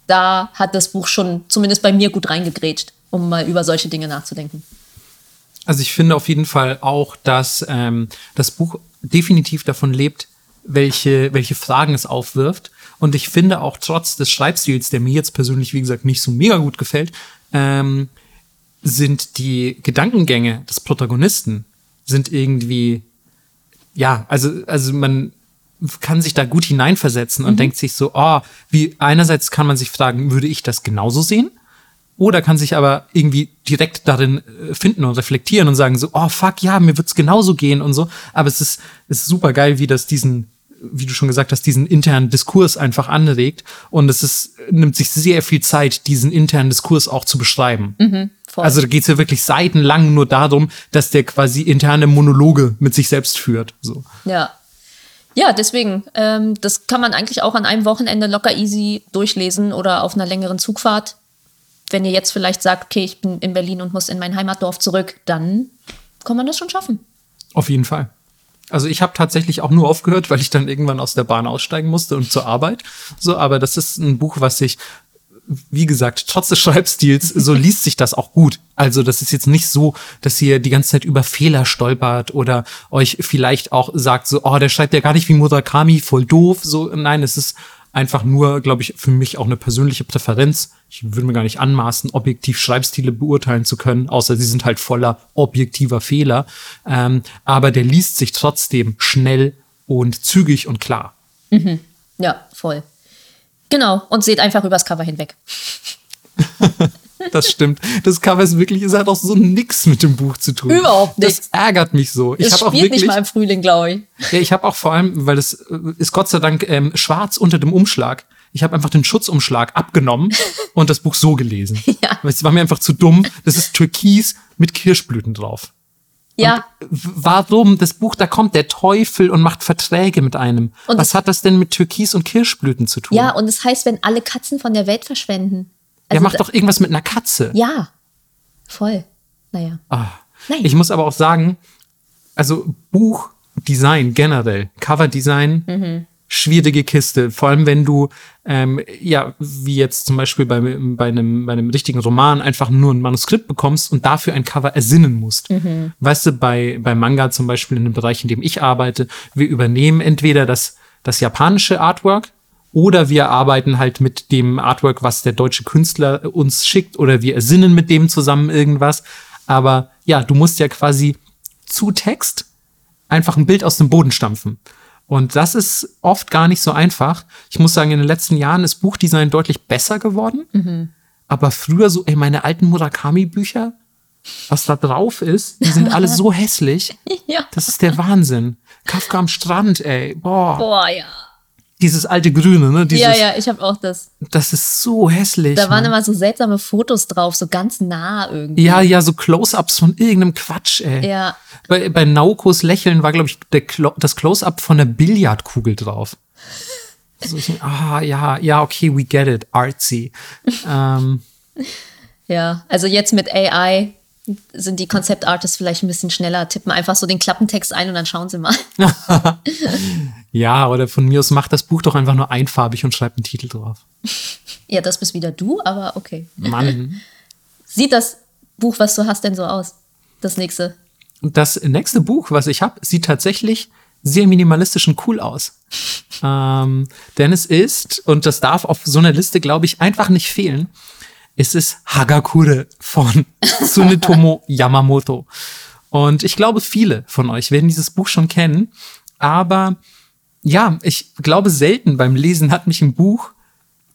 da hat das Buch schon zumindest bei mir gut reingegrätscht, um mal über solche Dinge nachzudenken. Also ich finde auf jeden Fall auch, dass ähm, das Buch definitiv davon lebt, welche, welche Fragen es aufwirft. Und ich finde auch trotz des Schreibstils, der mir jetzt persönlich, wie gesagt, nicht so mega gut gefällt, ähm, sind die Gedankengänge des Protagonisten sind irgendwie, ja, also, also man kann sich da gut hineinversetzen und mhm. denkt sich so, oh, wie einerseits kann man sich fragen, würde ich das genauso sehen? Oder kann sich aber irgendwie direkt darin äh, finden und reflektieren und sagen so, oh fuck, ja, mir wird's genauso gehen und so. Aber es ist, es ist super geil, wie das diesen, wie du schon gesagt hast, diesen internen Diskurs einfach anregt. Und es ist, nimmt sich sehr viel Zeit, diesen internen Diskurs auch zu beschreiben. Mhm. Also da geht's ja wirklich seitenlang nur darum, dass der quasi interne Monologe mit sich selbst führt. So. Ja. Ja, deswegen, ähm, das kann man eigentlich auch an einem Wochenende locker easy durchlesen oder auf einer längeren Zugfahrt. Wenn ihr jetzt vielleicht sagt, okay, ich bin in Berlin und muss in mein Heimatdorf zurück, dann kann man das schon schaffen. Auf jeden Fall. Also ich habe tatsächlich auch nur aufgehört, weil ich dann irgendwann aus der Bahn aussteigen musste und zur Arbeit. So, aber das ist ein Buch, was ich wie gesagt, trotz des Schreibstils, so liest sich das auch gut. Also das ist jetzt nicht so, dass ihr die ganze Zeit über Fehler stolpert oder euch vielleicht auch sagt so, oh, der schreibt ja gar nicht wie Murakami, voll doof. So, nein, es ist einfach nur, glaube ich, für mich auch eine persönliche Präferenz. Ich würde mir gar nicht anmaßen, objektiv Schreibstile beurteilen zu können, außer sie sind halt voller objektiver Fehler. Ähm, aber der liest sich trotzdem schnell und zügig und klar. Mhm. Ja, voll. Genau, und seht einfach übers Cover hinweg. das stimmt. Das Cover ist wirklich, es hat auch so nix mit dem Buch zu tun. Überhaupt nicht. Das ärgert mich so. Ich es auch wirklich, nicht mal im Frühling, glaube ich. Ja, ich habe auch vor allem, weil das äh, ist Gott sei Dank ähm, schwarz unter dem Umschlag. Ich habe einfach den Schutzumschlag abgenommen und das Buch so gelesen. Ja. Es war mir einfach zu dumm. Das ist Türkis mit Kirschblüten drauf. Ja. Und warum? Das Buch, da kommt der Teufel und macht Verträge mit einem. Und Was hat das denn mit Türkis und Kirschblüten zu tun? Ja, und es das heißt, wenn alle Katzen von der Welt verschwenden. Also der macht doch irgendwas mit einer Katze. Ja, voll. Naja. Ah. Ich muss aber auch sagen, also Buchdesign generell, Coverdesign, mhm schwierige Kiste. Vor allem, wenn du, ähm, ja, wie jetzt zum Beispiel bei, bei, einem, bei einem richtigen Roman einfach nur ein Manuskript bekommst und dafür ein Cover ersinnen musst. Mhm. Weißt du, bei, bei Manga zum Beispiel in dem Bereich, in dem ich arbeite, wir übernehmen entweder das, das japanische Artwork oder wir arbeiten halt mit dem Artwork, was der deutsche Künstler uns schickt oder wir ersinnen mit dem zusammen irgendwas. Aber ja, du musst ja quasi zu Text einfach ein Bild aus dem Boden stampfen. Und das ist oft gar nicht so einfach. Ich muss sagen, in den letzten Jahren ist Buchdesign deutlich besser geworden. Mhm. Aber früher so, ey, meine alten Murakami-Bücher, was da drauf ist, die sind alle so hässlich. ja. Das ist der Wahnsinn. Kafka am Strand, ey. Boah. Boah, ja. Dieses alte Grüne, ne? Dieses, ja, ja, ich habe auch das. Das ist so hässlich. Da waren ne? immer so seltsame Fotos drauf, so ganz nah irgendwie. Ja, ja, so Close-ups von irgendeinem Quatsch, ey. Ja. Bei, bei Naukos Lächeln war, glaube ich, der, das Close-up von der Billardkugel drauf. So, ich, ah, ja, ja, okay, we get it, artsy. ähm. Ja, also jetzt mit AI sind die Concept Artists vielleicht ein bisschen schneller, tippen einfach so den Klappentext ein und dann schauen sie mal. Ja, oder von mir aus macht das Buch doch einfach nur einfarbig und schreibt einen Titel drauf. Ja, das bist wieder du, aber okay. Mann. Sieht das Buch, was du hast, denn so aus? Das nächste. Das nächste Buch, was ich habe, sieht tatsächlich sehr minimalistisch und cool aus. ähm, denn es ist, und das darf auf so einer Liste, glaube ich, einfach nicht fehlen, es ist Hagakure von Tsunetomo Yamamoto. Und ich glaube, viele von euch werden dieses Buch schon kennen. Aber ja, ich glaube, selten beim Lesen hat mich ein Buch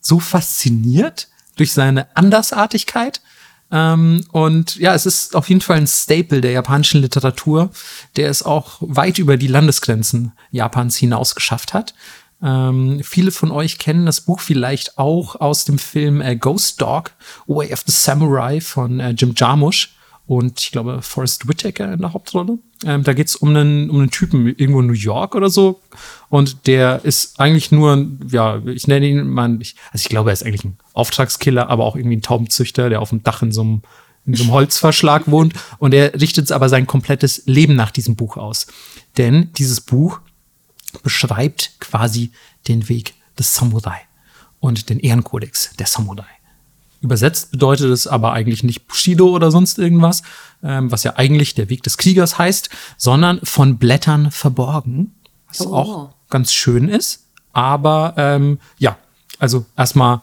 so fasziniert durch seine Andersartigkeit. Ähm, und ja, es ist auf jeden Fall ein Staple der japanischen Literatur, der es auch weit über die Landesgrenzen Japans hinaus geschafft hat. Ähm, viele von euch kennen das Buch vielleicht auch aus dem Film äh, Ghost Dog, Way of the Samurai von äh, Jim Jarmusch und ich glaube Forrest Whitaker in der Hauptrolle. Ähm, da geht's um einen, um einen Typen irgendwo in New York oder so. Und der ist eigentlich nur, ja, ich nenne ihn mal, ich, also ich glaube, er ist eigentlich ein Auftragskiller, aber auch irgendwie ein Taubenzüchter, der auf dem Dach in so einem, in so einem Holzverschlag wohnt. Und er richtet aber sein komplettes Leben nach diesem Buch aus. Denn dieses Buch beschreibt quasi den Weg des Samurai und den Ehrenkodex der Samurai. Übersetzt bedeutet es aber eigentlich nicht Bushido oder sonst irgendwas, ähm, was ja eigentlich der Weg des Kriegers heißt, sondern von Blättern verborgen, was oh. auch ganz schön ist. Aber ähm, ja, also erstmal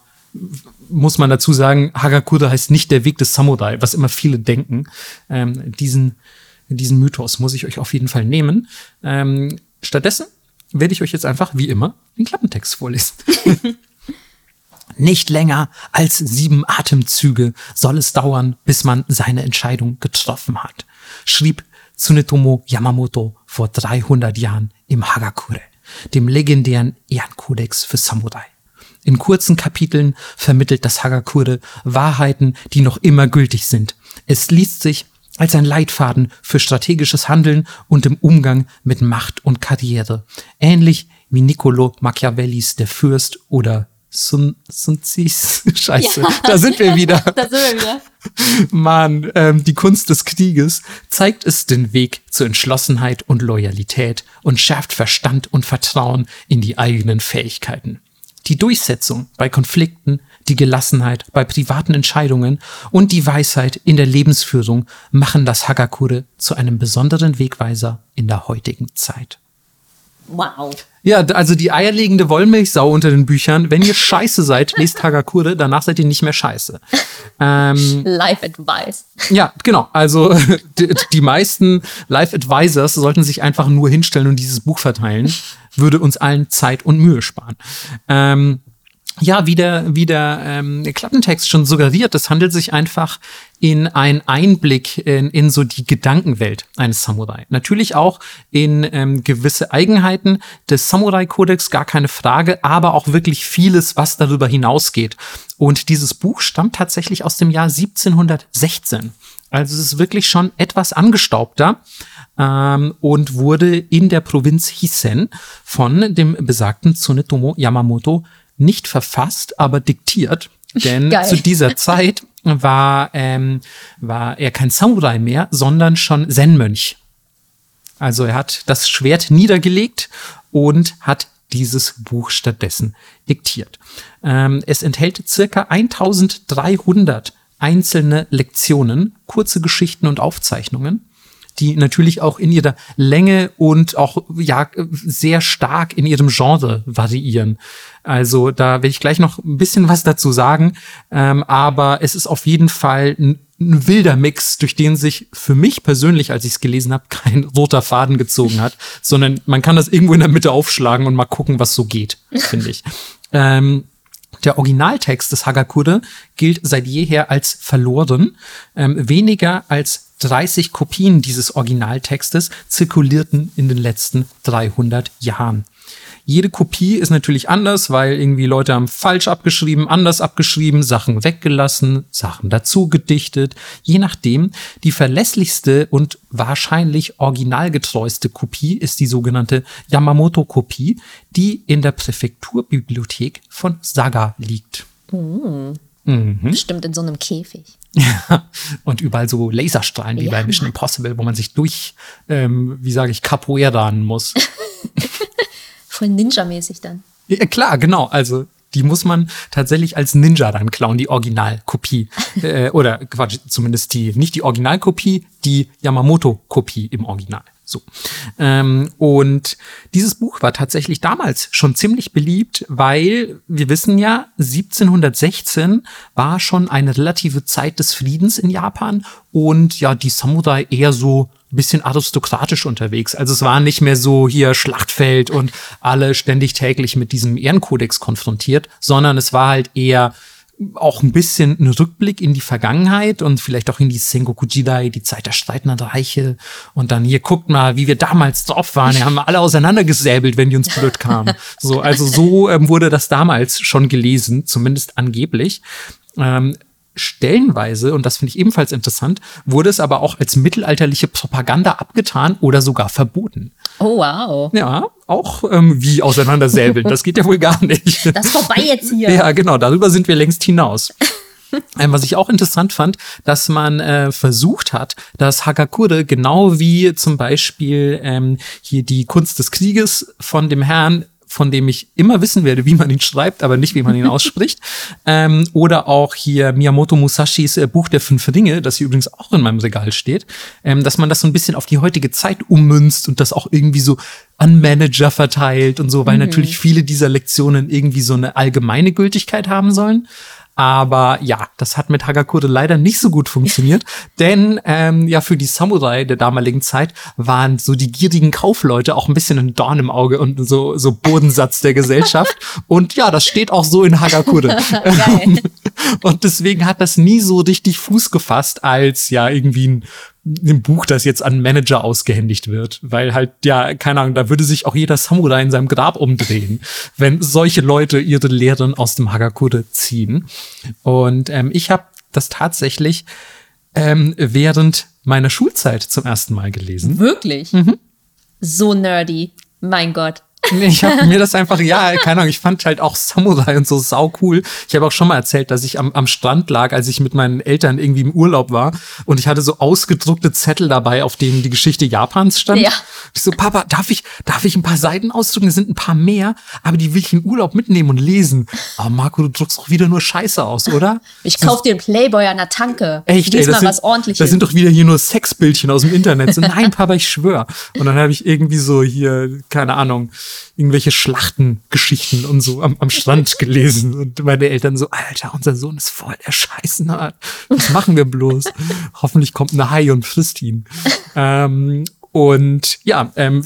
muss man dazu sagen, Hagakure heißt nicht der Weg des Samurai, was immer viele denken. Ähm, diesen, diesen Mythos muss ich euch auf jeden Fall nehmen. Ähm, stattdessen werde ich euch jetzt einfach, wie immer, den Klappentext vorlesen. Nicht länger als sieben Atemzüge soll es dauern, bis man seine Entscheidung getroffen hat, schrieb Tsunetomo Yamamoto vor 300 Jahren im Hagakure, dem legendären Ehrenkodex für Samurai. In kurzen Kapiteln vermittelt das Hagakure Wahrheiten, die noch immer gültig sind. Es liest sich als ein Leitfaden für strategisches Handeln und im Umgang mit Macht und Karriere, ähnlich wie Niccolo Machiavellis Der Fürst oder Sun, Sun Tzus. Scheiße, ja. da sind wir wieder. da sind wir wieder. Mann, ähm, die Kunst des Krieges zeigt es den Weg zur Entschlossenheit und Loyalität und schärft Verstand und Vertrauen in die eigenen Fähigkeiten. Die Durchsetzung bei Konflikten, die Gelassenheit bei privaten Entscheidungen und die Weisheit in der Lebensführung machen das Hagakure zu einem besonderen Wegweiser in der heutigen Zeit. Wow. Ja, also die eierlegende Wollmilchsau unter den Büchern. Wenn ihr scheiße seid, lest Hagakure, danach seid ihr nicht mehr scheiße. Ähm, Life Advice. Ja, genau. Also die, die meisten Life Advisors sollten sich einfach nur hinstellen und dieses Buch verteilen. Würde uns allen Zeit und Mühe sparen. Ähm, ja, wie der, wie der ähm, Klappentext schon suggeriert, es handelt sich einfach in einen Einblick in, in so die Gedankenwelt eines Samurai. Natürlich auch in ähm, gewisse Eigenheiten des Samurai-Kodex, gar keine Frage, aber auch wirklich vieles, was darüber hinausgeht. Und dieses Buch stammt tatsächlich aus dem Jahr 1716. Also es ist wirklich schon etwas angestaubter ähm, und wurde in der Provinz Hisen von dem besagten Tsunetomo Yamamoto nicht verfasst, aber diktiert. Denn Geil. zu dieser Zeit war, ähm, war er kein Samurai mehr, sondern schon Zen-Mönch. Also er hat das Schwert niedergelegt und hat dieses Buch stattdessen diktiert. Ähm, es enthält circa 1300 einzelne Lektionen, kurze Geschichten und Aufzeichnungen die natürlich auch in ihrer Länge und auch ja sehr stark in ihrem Genre variieren. Also da werde ich gleich noch ein bisschen was dazu sagen, ähm, aber es ist auf jeden Fall ein, ein wilder Mix, durch den sich für mich persönlich, als ich es gelesen habe, kein roter Faden gezogen hat, sondern man kann das irgendwo in der Mitte aufschlagen und mal gucken, was so geht, finde ich. Ähm, der Originaltext des Hagakure gilt seit jeher als verloren. Ähm, weniger als 30 Kopien dieses Originaltextes zirkulierten in den letzten 300 Jahren. Jede Kopie ist natürlich anders, weil irgendwie Leute haben falsch abgeschrieben, anders abgeschrieben, Sachen weggelassen, Sachen dazu gedichtet. Je nachdem, die verlässlichste und wahrscheinlich originalgetreueste Kopie ist die sogenannte Yamamoto-Kopie, die in der Präfekturbibliothek von Saga liegt. Mhm. Mhm. Bestimmt in so einem Käfig. Und überall so Laserstrahlen wie ja. bei Mission Impossible, wo man sich durch, ähm, wie sage ich, Capoeiran muss. Voll Ninja-mäßig dann. Ja, klar, genau. Also die muss man tatsächlich als Ninja dann klauen, die Originalkopie. äh, oder Quatsch, zumindest die, nicht die Originalkopie, die Yamamoto-Kopie im Original. So. Ähm, und dieses Buch war tatsächlich damals schon ziemlich beliebt, weil wir wissen ja, 1716 war schon eine relative Zeit des Friedens in Japan und ja, die Samurai eher so ein bisschen aristokratisch unterwegs. Also es war nicht mehr so hier Schlachtfeld und alle ständig täglich mit diesem Ehrenkodex konfrontiert, sondern es war halt eher auch ein bisschen ein Rückblick in die Vergangenheit und vielleicht auch in die Sengoku Jidai, die Zeit der streitenden Reiche. Und dann hier guckt mal, wie wir damals drauf waren. Die haben alle auseinandergesäbelt, wenn die uns blöd kamen. So, also so ähm, wurde das damals schon gelesen, zumindest angeblich. Ähm, stellenweise, und das finde ich ebenfalls interessant, wurde es aber auch als mittelalterliche Propaganda abgetan oder sogar verboten. Oh, wow. Ja, auch ähm, wie auseinandersäbeln. Das geht ja wohl gar nicht. Das ist vorbei jetzt hier. Ja, genau, darüber sind wir längst hinaus. Ähm, was ich auch interessant fand, dass man äh, versucht hat, dass Hagakure genau wie zum Beispiel ähm, hier die Kunst des Krieges von dem Herrn von dem ich immer wissen werde, wie man ihn schreibt, aber nicht, wie man ihn ausspricht. ähm, oder auch hier Miyamoto Musashis äh, Buch der fünf Ringe, das hier übrigens auch in meinem Regal steht, ähm, dass man das so ein bisschen auf die heutige Zeit ummünzt und das auch irgendwie so an Manager verteilt und so, weil mhm. natürlich viele dieser Lektionen irgendwie so eine allgemeine Gültigkeit haben sollen. Aber ja, das hat mit Hagakure leider nicht so gut funktioniert, denn ähm, ja, für die Samurai der damaligen Zeit waren so die gierigen Kaufleute auch ein bisschen ein Dorn im Auge und so, so Bodensatz der Gesellschaft. und ja, das steht auch so in Hagakure. und deswegen hat das nie so richtig Fuß gefasst als ja irgendwie ein ein Buch, das jetzt an Manager ausgehändigt wird, weil halt, ja, keine Ahnung, da würde sich auch jeder Samurai in seinem Grab umdrehen, wenn solche Leute ihre Lehren aus dem Hagakure ziehen. Und ähm, ich habe das tatsächlich ähm, während meiner Schulzeit zum ersten Mal gelesen. Wirklich? Mhm. So nerdy. Mein Gott. Ich habe mir das einfach, ja, keine Ahnung, ich fand halt auch Samurai und so sau cool. Ich habe auch schon mal erzählt, dass ich am, am Strand lag, als ich mit meinen Eltern irgendwie im Urlaub war und ich hatte so ausgedruckte Zettel dabei, auf denen die Geschichte Japans stand. Ja. Ich so, Papa, darf ich, darf ich ein paar Seiten ausdrucken? Es sind ein paar mehr, aber die will ich in Urlaub mitnehmen und lesen. Aber Marco, du druckst doch wieder nur Scheiße aus, oder? Ich kauf dir einen Playboy an der Tanke. Echt, ey, das, sind, ordentliches. das sind doch wieder hier nur Sexbildchen aus dem Internet. So, nein, Papa, ich schwör. Und dann habe ich irgendwie so hier, keine Ahnung, irgendwelche Schlachtengeschichten und so am, am Strand gelesen. Und meine Eltern so, Alter, unser Sohn ist voll der Scheißnerd. Was machen wir bloß? Hoffentlich kommt eine Hai und frisst ihn. Ähm, und ja, ähm,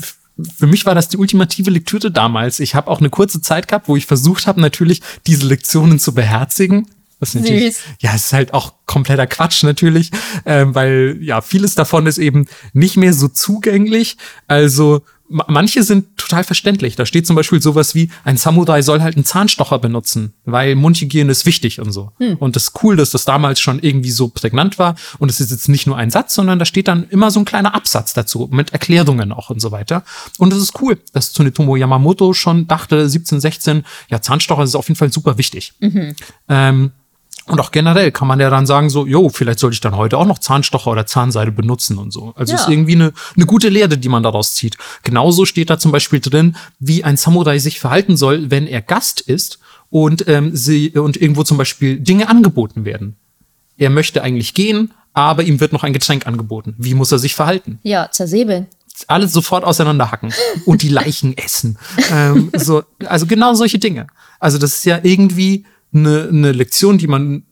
für mich war das die ultimative Lektüre damals. Ich habe auch eine kurze Zeit gehabt, wo ich versucht habe, natürlich diese Lektionen zu beherzigen. Was natürlich, Süß. ja, es ist halt auch kompletter Quatsch natürlich, ähm, weil ja vieles davon ist eben nicht mehr so zugänglich. Also manche sind total verständlich. Da steht zum Beispiel sowas wie, ein Samurai soll halt einen Zahnstocher benutzen, weil Mundhygiene ist wichtig und so. Hm. Und das ist cool, dass das damals schon irgendwie so prägnant war. Und es ist jetzt nicht nur ein Satz, sondern da steht dann immer so ein kleiner Absatz dazu, mit Erklärungen auch und so weiter. Und es ist cool, dass Tsunetomo Yamamoto schon dachte, 1716, ja, Zahnstocher ist auf jeden Fall super wichtig. Mhm. Ähm, und auch generell kann man ja dann sagen, so, jo, vielleicht sollte ich dann heute auch noch Zahnstocher oder Zahnseide benutzen und so. Also ja. ist irgendwie eine, eine gute Lehre, die man daraus zieht. Genauso steht da zum Beispiel drin, wie ein Samurai sich verhalten soll, wenn er Gast ist und, ähm, sie, und irgendwo zum Beispiel Dinge angeboten werden. Er möchte eigentlich gehen, aber ihm wird noch ein Getränk angeboten. Wie muss er sich verhalten? Ja, zersäbeln alles sofort auseinanderhacken und die Leichen essen. ähm, so, also genau solche Dinge. Also das ist ja irgendwie eine, eine Lektion, die man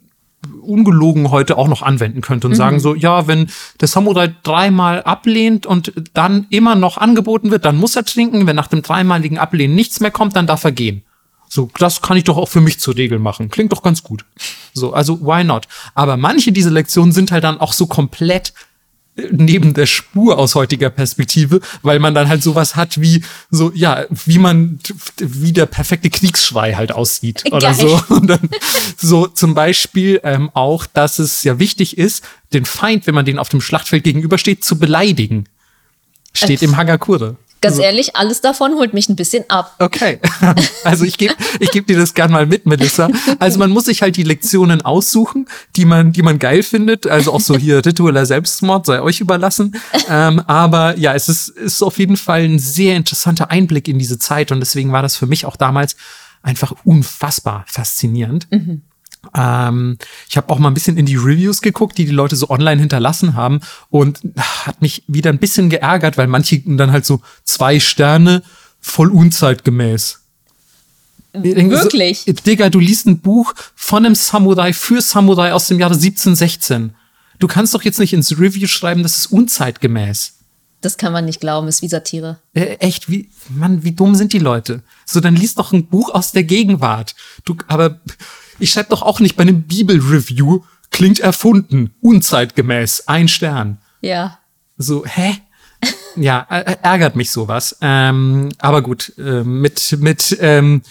ungelogen heute auch noch anwenden könnte und mhm. sagen so, ja, wenn der Samurai dreimal ablehnt und dann immer noch angeboten wird, dann muss er trinken. Wenn nach dem dreimaligen Ablehnen nichts mehr kommt, dann darf er gehen. So, das kann ich doch auch für mich zur Regel machen. Klingt doch ganz gut. So, also why not? Aber manche dieser Lektionen sind halt dann auch so komplett neben der Spur aus heutiger Perspektive, weil man dann halt sowas hat wie so, ja, wie man, wie der perfekte Kriegsschrei halt aussieht Geil. oder so. Und dann so zum Beispiel ähm, auch, dass es ja wichtig ist, den Feind, wenn man den auf dem Schlachtfeld gegenübersteht, zu beleidigen. Steht äh, im Hagakure. Ganz ehrlich, alles davon holt mich ein bisschen ab. Okay, also ich gebe ich geb dir das gern mal mit, Melissa. Also man muss sich halt die Lektionen aussuchen, die man, die man geil findet. Also auch so hier ritueller Selbstmord sei euch überlassen. Ähm, aber ja, es ist, ist auf jeden Fall ein sehr interessanter Einblick in diese Zeit und deswegen war das für mich auch damals einfach unfassbar faszinierend. Mhm. Ähm, ich habe auch mal ein bisschen in die Reviews geguckt, die die Leute so online hinterlassen haben und hat mich wieder ein bisschen geärgert, weil manche dann halt so zwei Sterne voll unzeitgemäß. Wirklich? So, Digga, du liest ein Buch von einem Samurai für Samurai aus dem Jahre 1716. Du kannst doch jetzt nicht ins Review schreiben, das ist unzeitgemäß. Das kann man nicht glauben, ist wie Satire. Äh, echt, wie, Mann, wie dumm sind die Leute? So, dann liest doch ein Buch aus der Gegenwart. Du, aber ich schreibe doch auch nicht bei einem Bibelreview, klingt erfunden, unzeitgemäß, ein Stern. Ja. So, hä? ja, ärgert mich sowas. Ähm, aber gut, äh, mit, mit ähm,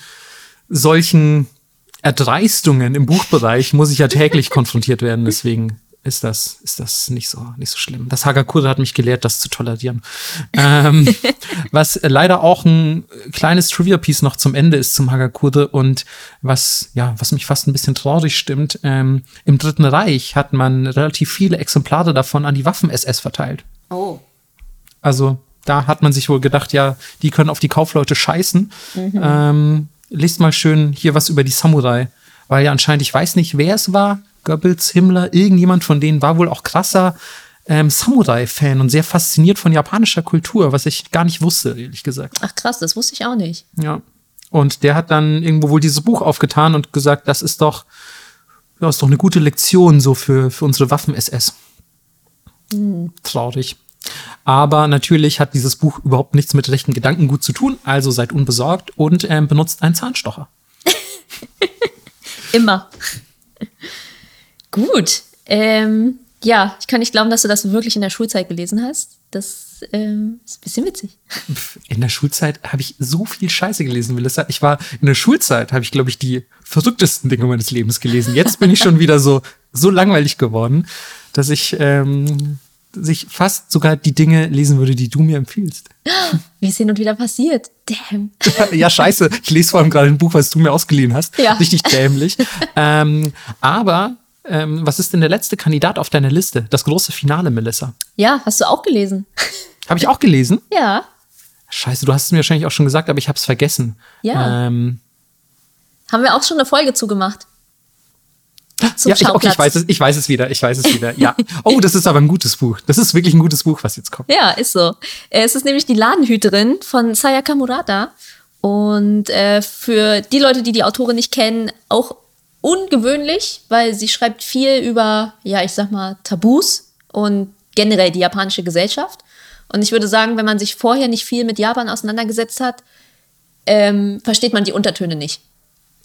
solchen Erdreistungen im Buchbereich muss ich ja täglich konfrontiert werden. Deswegen ist das, ist das nicht so, nicht so schlimm. Das Hagakure hat mich gelehrt, das zu tolerieren. ähm, was leider auch ein kleines Trivia-Piece noch zum Ende ist zum Hagakure und was, ja, was mich fast ein bisschen traurig stimmt. Ähm, Im Dritten Reich hat man relativ viele Exemplare davon an die Waffen-SS verteilt. Oh. Also, da hat man sich wohl gedacht, ja, die können auf die Kaufleute scheißen. Mhm. Ähm, lest mal schön hier was über die Samurai. Weil ja anscheinend, ich weiß nicht, wer es war, Goebbels, Himmler, irgendjemand von denen war wohl auch krasser ähm, Samurai-Fan und sehr fasziniert von japanischer Kultur, was ich gar nicht wusste, ehrlich gesagt. Ach krass, das wusste ich auch nicht. Ja. Und der hat dann irgendwo wohl dieses Buch aufgetan und gesagt, das ist doch, ja, ist doch eine gute Lektion so für, für unsere Waffen-SS. Hm. Traurig. Aber natürlich hat dieses Buch überhaupt nichts mit rechten Gedankengut zu tun, also seid unbesorgt und ähm, benutzt einen Zahnstocher. Immer. Gut. Ähm, ja, ich kann nicht glauben, dass du das wirklich in der Schulzeit gelesen hast. Das ähm, ist ein bisschen witzig. In der Schulzeit habe ich so viel Scheiße gelesen, Melissa. Ich war in der Schulzeit, habe ich, glaube ich, die verrücktesten Dinge meines Lebens gelesen. Jetzt bin ich schon wieder so, so langweilig geworden, dass ich ähm, sich fast sogar die Dinge lesen würde, die du mir empfiehlst. Wie ist hin und wieder passiert? Damn. ja, scheiße. Ich lese vor allem gerade ein Buch, was du mir ausgeliehen hast. Ja. Richtig dämlich. ähm, aber ähm, was ist denn der letzte Kandidat auf deiner Liste? Das große Finale, Melissa. Ja, hast du auch gelesen. Habe ich auch gelesen? Ja. Scheiße, du hast es mir wahrscheinlich auch schon gesagt, aber ich habe es vergessen. Ja. Ähm, Haben wir auch schon eine Folge zugemacht. Zum ja, ich, okay, ich weiß es, ich weiß es wieder, ich weiß es wieder. Ja. Oh, das ist aber ein gutes Buch. Das ist wirklich ein gutes Buch, was jetzt kommt. Ja, ist so. Äh, es ist nämlich die Ladenhüterin von Sayaka Murata. Und äh, für die Leute, die die Autorin nicht kennen, auch ungewöhnlich, weil sie schreibt viel über, ja, ich sag mal, Tabus und generell die japanische Gesellschaft. Und ich würde sagen, wenn man sich vorher nicht viel mit Japan auseinandergesetzt hat, ähm, versteht man die Untertöne nicht.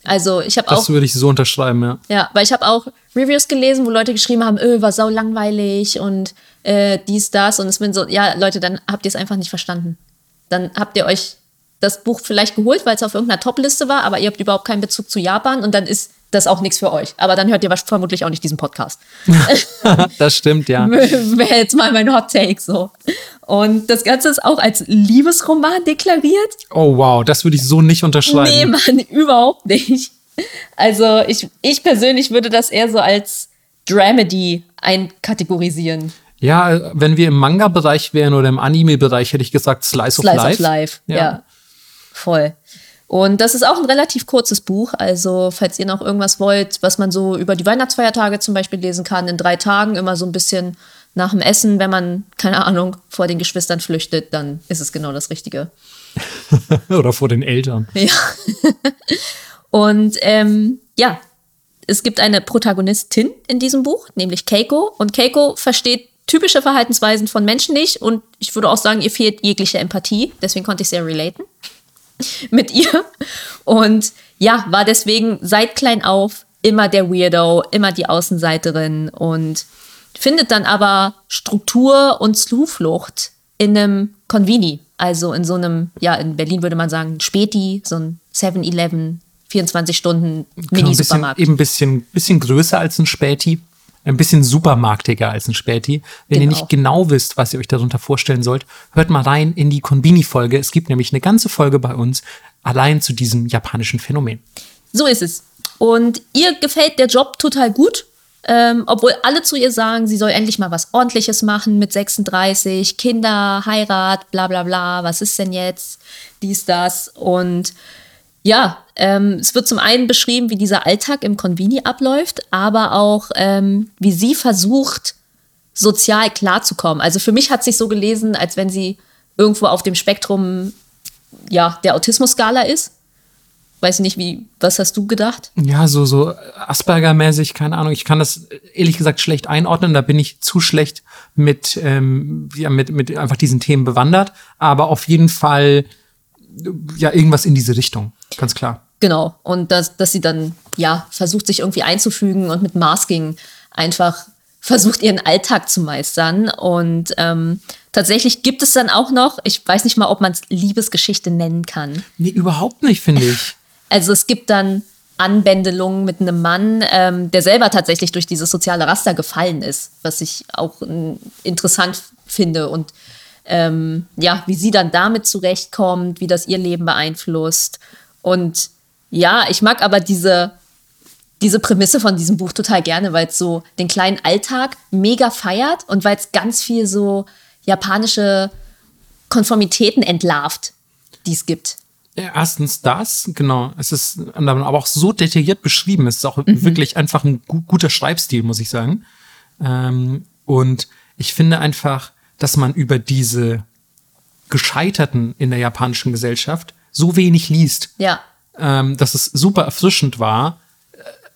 Also ich habe auch. Das würde ich so unterschreiben, ja. Ja, weil ich habe auch Reviews gelesen, wo Leute geschrieben haben, öh, war sau langweilig und äh, dies, das. Und es bin so, ja, Leute, dann habt ihr es einfach nicht verstanden. Dann habt ihr euch das Buch vielleicht geholt, weil es auf irgendeiner Top-Liste war, aber ihr habt überhaupt keinen Bezug zu Japan und dann ist das ist auch nichts für euch. Aber dann hört ihr vermutlich auch nicht diesen Podcast. das stimmt, ja. Wäre jetzt mal mein Hot Take so. Und das Ganze ist auch als Liebesroman deklariert. Oh wow, das würde ich so nicht unterschreiben. Nee, Mann, überhaupt nicht. Also ich, ich persönlich würde das eher so als Dramedy einkategorisieren. Ja, wenn wir im Manga-Bereich wären oder im Anime-Bereich, hätte ich gesagt Slice, Slice of Life. Slice of Life, ja. ja. Voll. Und das ist auch ein relativ kurzes Buch. Also, falls ihr noch irgendwas wollt, was man so über die Weihnachtsfeiertage zum Beispiel lesen kann, in drei Tagen, immer so ein bisschen nach dem Essen, wenn man, keine Ahnung, vor den Geschwistern flüchtet, dann ist es genau das Richtige. Oder vor den Eltern. Ja. Und ähm, ja, es gibt eine Protagonistin in diesem Buch, nämlich Keiko. Und Keiko versteht typische Verhaltensweisen von Menschen nicht. Und ich würde auch sagen, ihr fehlt jegliche Empathie. Deswegen konnte ich sehr relaten. mit ihr. Und ja, war deswegen seit klein auf immer der Weirdo, immer die Außenseiterin und findet dann aber Struktur und Zuflucht in einem Convini, also in so einem, ja, in Berlin würde man sagen, Späti, so ein 7-Eleven, 24 Stunden Mini-Supermarkt. Genau, eben ein bisschen, bisschen größer als ein Späti. Ein bisschen supermarktiger als ein Späti. Wenn genau. ihr nicht genau wisst, was ihr euch darunter vorstellen sollt, hört mal rein in die Konbini-Folge. Es gibt nämlich eine ganze Folge bei uns allein zu diesem japanischen Phänomen. So ist es. Und ihr gefällt der Job total gut, ähm, obwohl alle zu ihr sagen, sie soll endlich mal was Ordentliches machen mit 36, Kinder, Heirat, bla bla bla, was ist denn jetzt, dies, das. Und ja, ähm, es wird zum einen beschrieben, wie dieser Alltag im Convini abläuft, aber auch, ähm, wie sie versucht, sozial klarzukommen. Also für mich hat sich so gelesen, als wenn sie irgendwo auf dem Spektrum ja, der Autismus-Skala ist. Weiß nicht, wie, was hast du gedacht? Ja, so, so Asperger-mäßig, keine Ahnung. Ich kann das ehrlich gesagt schlecht einordnen. Da bin ich zu schlecht mit, ähm, ja, mit, mit einfach diesen Themen bewandert. Aber auf jeden Fall, ja, irgendwas in diese Richtung. Ganz klar. Genau. Und dass, dass sie dann, ja, versucht, sich irgendwie einzufügen und mit Masking einfach versucht, ihren Alltag zu meistern. Und ähm, tatsächlich gibt es dann auch noch, ich weiß nicht mal, ob man es Liebesgeschichte nennen kann. Nee, überhaupt nicht, finde ich. Also es gibt dann Anbändelungen mit einem Mann, ähm, der selber tatsächlich durch dieses soziale Raster gefallen ist, was ich auch äh, interessant finde. Und ähm, ja, wie sie dann damit zurechtkommt, wie das ihr Leben beeinflusst. Und ja, ich mag aber diese diese Prämisse von diesem Buch total gerne, weil es so den kleinen Alltag mega feiert und weil es ganz viel so japanische Konformitäten entlarvt, die es gibt. Erstens das, genau. Es ist aber auch so detailliert beschrieben. Es ist auch mhm. wirklich einfach ein guter Schreibstil, muss ich sagen. Ähm, und ich finde einfach, dass man über diese Gescheiterten in der japanischen Gesellschaft so wenig liest. Ja. Ähm, dass es super erfrischend war,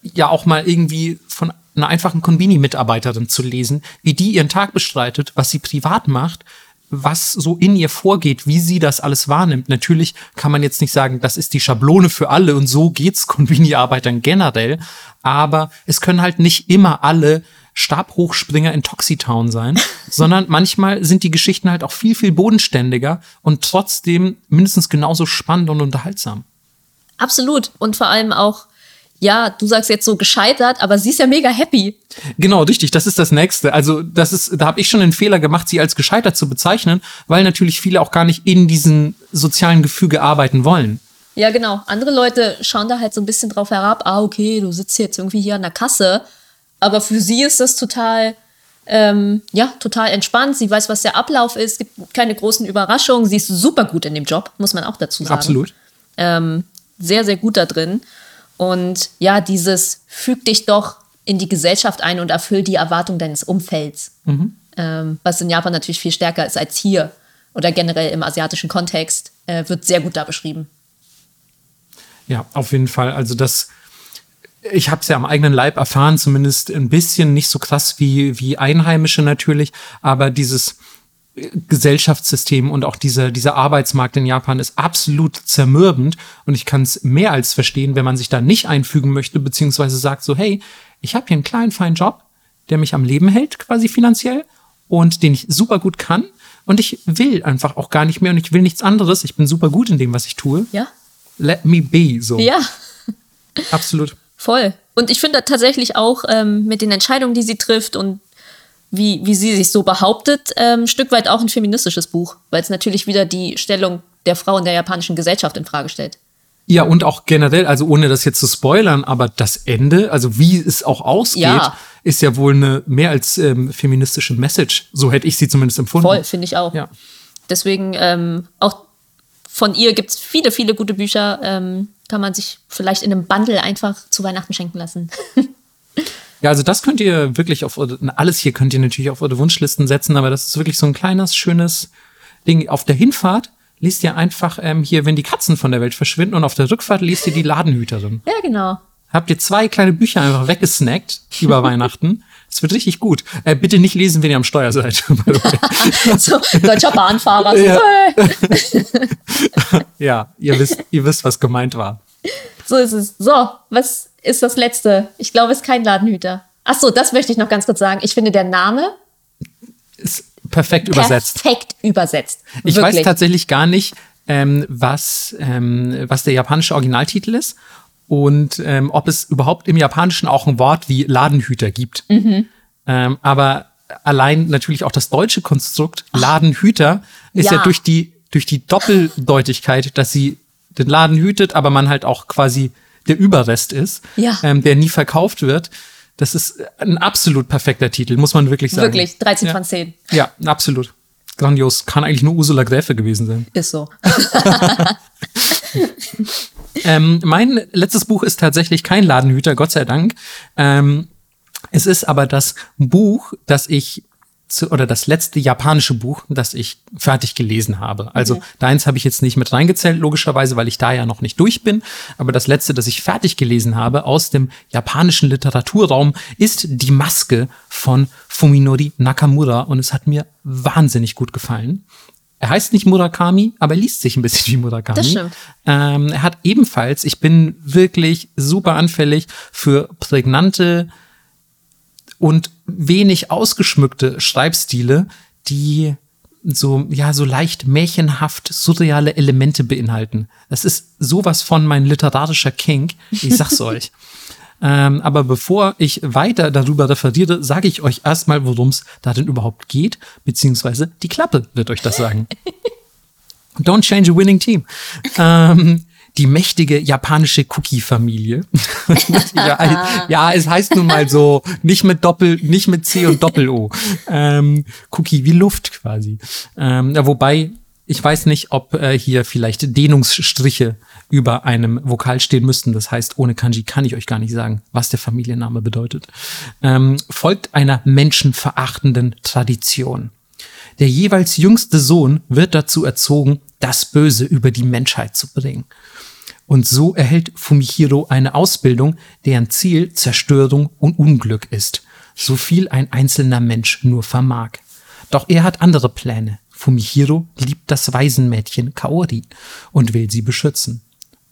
ja auch mal irgendwie von einer einfachen Konbini-Mitarbeiterin zu lesen, wie die ihren Tag bestreitet, was sie privat macht, was so in ihr vorgeht, wie sie das alles wahrnimmt. Natürlich kann man jetzt nicht sagen, das ist die Schablone für alle und so geht's Konbini-Arbeitern generell, aber es können halt nicht immer alle Stabhochspringer in Toxitown sein, sondern manchmal sind die Geschichten halt auch viel, viel bodenständiger und trotzdem mindestens genauso spannend und unterhaltsam. Absolut. Und vor allem auch ja, du sagst jetzt so gescheitert, aber sie ist ja mega happy. Genau, richtig, das ist das nächste. Also, das ist, da habe ich schon einen Fehler gemacht, sie als gescheitert zu bezeichnen, weil natürlich viele auch gar nicht in diesem sozialen Gefüge arbeiten wollen. Ja, genau. Andere Leute schauen da halt so ein bisschen drauf herab, ah, okay, du sitzt jetzt irgendwie hier an der Kasse. Aber für sie ist das total, ähm, ja, total entspannt. Sie weiß, was der Ablauf ist, gibt keine großen Überraschungen. Sie ist super gut in dem Job, muss man auch dazu sagen. Absolut. Ähm, sehr, sehr gut da drin. Und ja, dieses füg dich doch in die Gesellschaft ein und erfüll die Erwartung deines Umfelds. Mhm. Ähm, was in Japan natürlich viel stärker ist als hier oder generell im asiatischen Kontext, äh, wird sehr gut da beschrieben. Ja, auf jeden Fall. Also das, ich habe es ja am eigenen Leib erfahren, zumindest ein bisschen, nicht so krass wie, wie Einheimische natürlich, aber dieses Gesellschaftssystem und auch dieser, dieser Arbeitsmarkt in Japan ist absolut zermürbend. Und ich kann es mehr als verstehen, wenn man sich da nicht einfügen möchte, beziehungsweise sagt so, hey, ich habe hier einen kleinen, feinen Job, der mich am Leben hält, quasi finanziell, und den ich super gut kann. Und ich will einfach auch gar nicht mehr und ich will nichts anderes. Ich bin super gut in dem, was ich tue. Ja. Let me be, so. Ja. Absolut. Voll. Und ich finde tatsächlich auch ähm, mit den Entscheidungen, die sie trifft und wie, wie sie sich so behauptet, ähm, ein Stück weit auch ein feministisches Buch, weil es natürlich wieder die Stellung der Frau in der japanischen Gesellschaft in Frage stellt. Ja, und auch generell, also ohne das jetzt zu spoilern, aber das Ende, also wie es auch ausgeht, ja. ist ja wohl eine mehr als ähm, feministische Message. So hätte ich sie zumindest empfunden. Voll, finde ich auch. Ja. Deswegen ähm, auch von ihr gibt es viele, viele gute Bücher. Ähm, kann man sich vielleicht in einem Bundle einfach zu Weihnachten schenken lassen. Ja, also das könnt ihr wirklich auf eure, alles hier könnt ihr natürlich auf eure Wunschlisten setzen, aber das ist wirklich so ein kleines, schönes Ding. Auf der Hinfahrt liest ihr einfach ähm, hier, wenn die Katzen von der Welt verschwinden und auf der Rückfahrt liest ihr die Ladenhüterin. Ja, genau. Habt ihr zwei kleine Bücher einfach weggesnackt über Weihnachten. Es wird richtig gut. Äh, bitte nicht lesen, wenn ihr am Steuer seid. so, deutscher Bahnfahrer. Ja. ja, ihr wisst, ihr wisst, was gemeint war. So ist es. So, was ist das letzte? Ich glaube, es ist kein Ladenhüter. Ach so, das möchte ich noch ganz kurz sagen. Ich finde, der Name ist perfekt übersetzt. Perfekt übersetzt. Ich weiß tatsächlich gar nicht, ähm, was, ähm, was der japanische Originaltitel ist und ähm, ob es überhaupt im Japanischen auch ein Wort wie Ladenhüter gibt. Mhm. Ähm, aber allein natürlich auch das deutsche Konstrukt Ladenhüter ist ja. ja durch die durch die Doppeldeutigkeit, dass sie den Laden hütet, aber man halt auch quasi der Überrest ist, ja. ähm, der nie verkauft wird. Das ist ein absolut perfekter Titel, muss man wirklich sagen. Wirklich, 13 ja. von 10. Ja, absolut. Grandios. Kann eigentlich nur Ursula Gräfe gewesen sein. Ist so. ähm, mein letztes Buch ist tatsächlich kein Ladenhüter, Gott sei Dank. Ähm, es ist aber das Buch, das ich zu, oder das letzte japanische Buch, das ich fertig gelesen habe. Also okay. deins habe ich jetzt nicht mit reingezählt, logischerweise, weil ich da ja noch nicht durch bin. Aber das letzte, das ich fertig gelesen habe aus dem japanischen Literaturraum, ist Die Maske von Fuminori Nakamura und es hat mir wahnsinnig gut gefallen. Er heißt nicht Murakami, aber er liest sich ein bisschen wie Murakami. Das stimmt. Ähm, er hat ebenfalls, ich bin wirklich super anfällig für prägnante und wenig ausgeschmückte Schreibstile, die so, ja, so leicht märchenhaft surreale Elemente beinhalten. Das ist sowas von mein literarischer Kink. Ich sag's euch. Ähm, aber bevor ich weiter darüber referiere, sage ich euch erstmal, worum es da denn überhaupt geht, beziehungsweise die Klappe wird euch das sagen. Don't change a winning team. Ähm, die mächtige japanische Cookie-Familie. ja, ja, es heißt nun mal so, nicht mit Doppel, nicht mit C und Doppel-O. Ähm, Cookie wie Luft quasi. Ähm, wobei, ich weiß nicht, ob äh, hier vielleicht Dehnungsstriche über einem Vokal stehen müssten. Das heißt, ohne Kanji kann ich euch gar nicht sagen, was der Familienname bedeutet. Ähm, folgt einer menschenverachtenden Tradition. Der jeweils jüngste Sohn wird dazu erzogen, das Böse über die Menschheit zu bringen. Und so erhält Fumihiro eine Ausbildung, deren Ziel Zerstörung und Unglück ist, so viel ein einzelner Mensch nur vermag. Doch er hat andere Pläne. Fumihiro liebt das Waisenmädchen Kaori und will sie beschützen.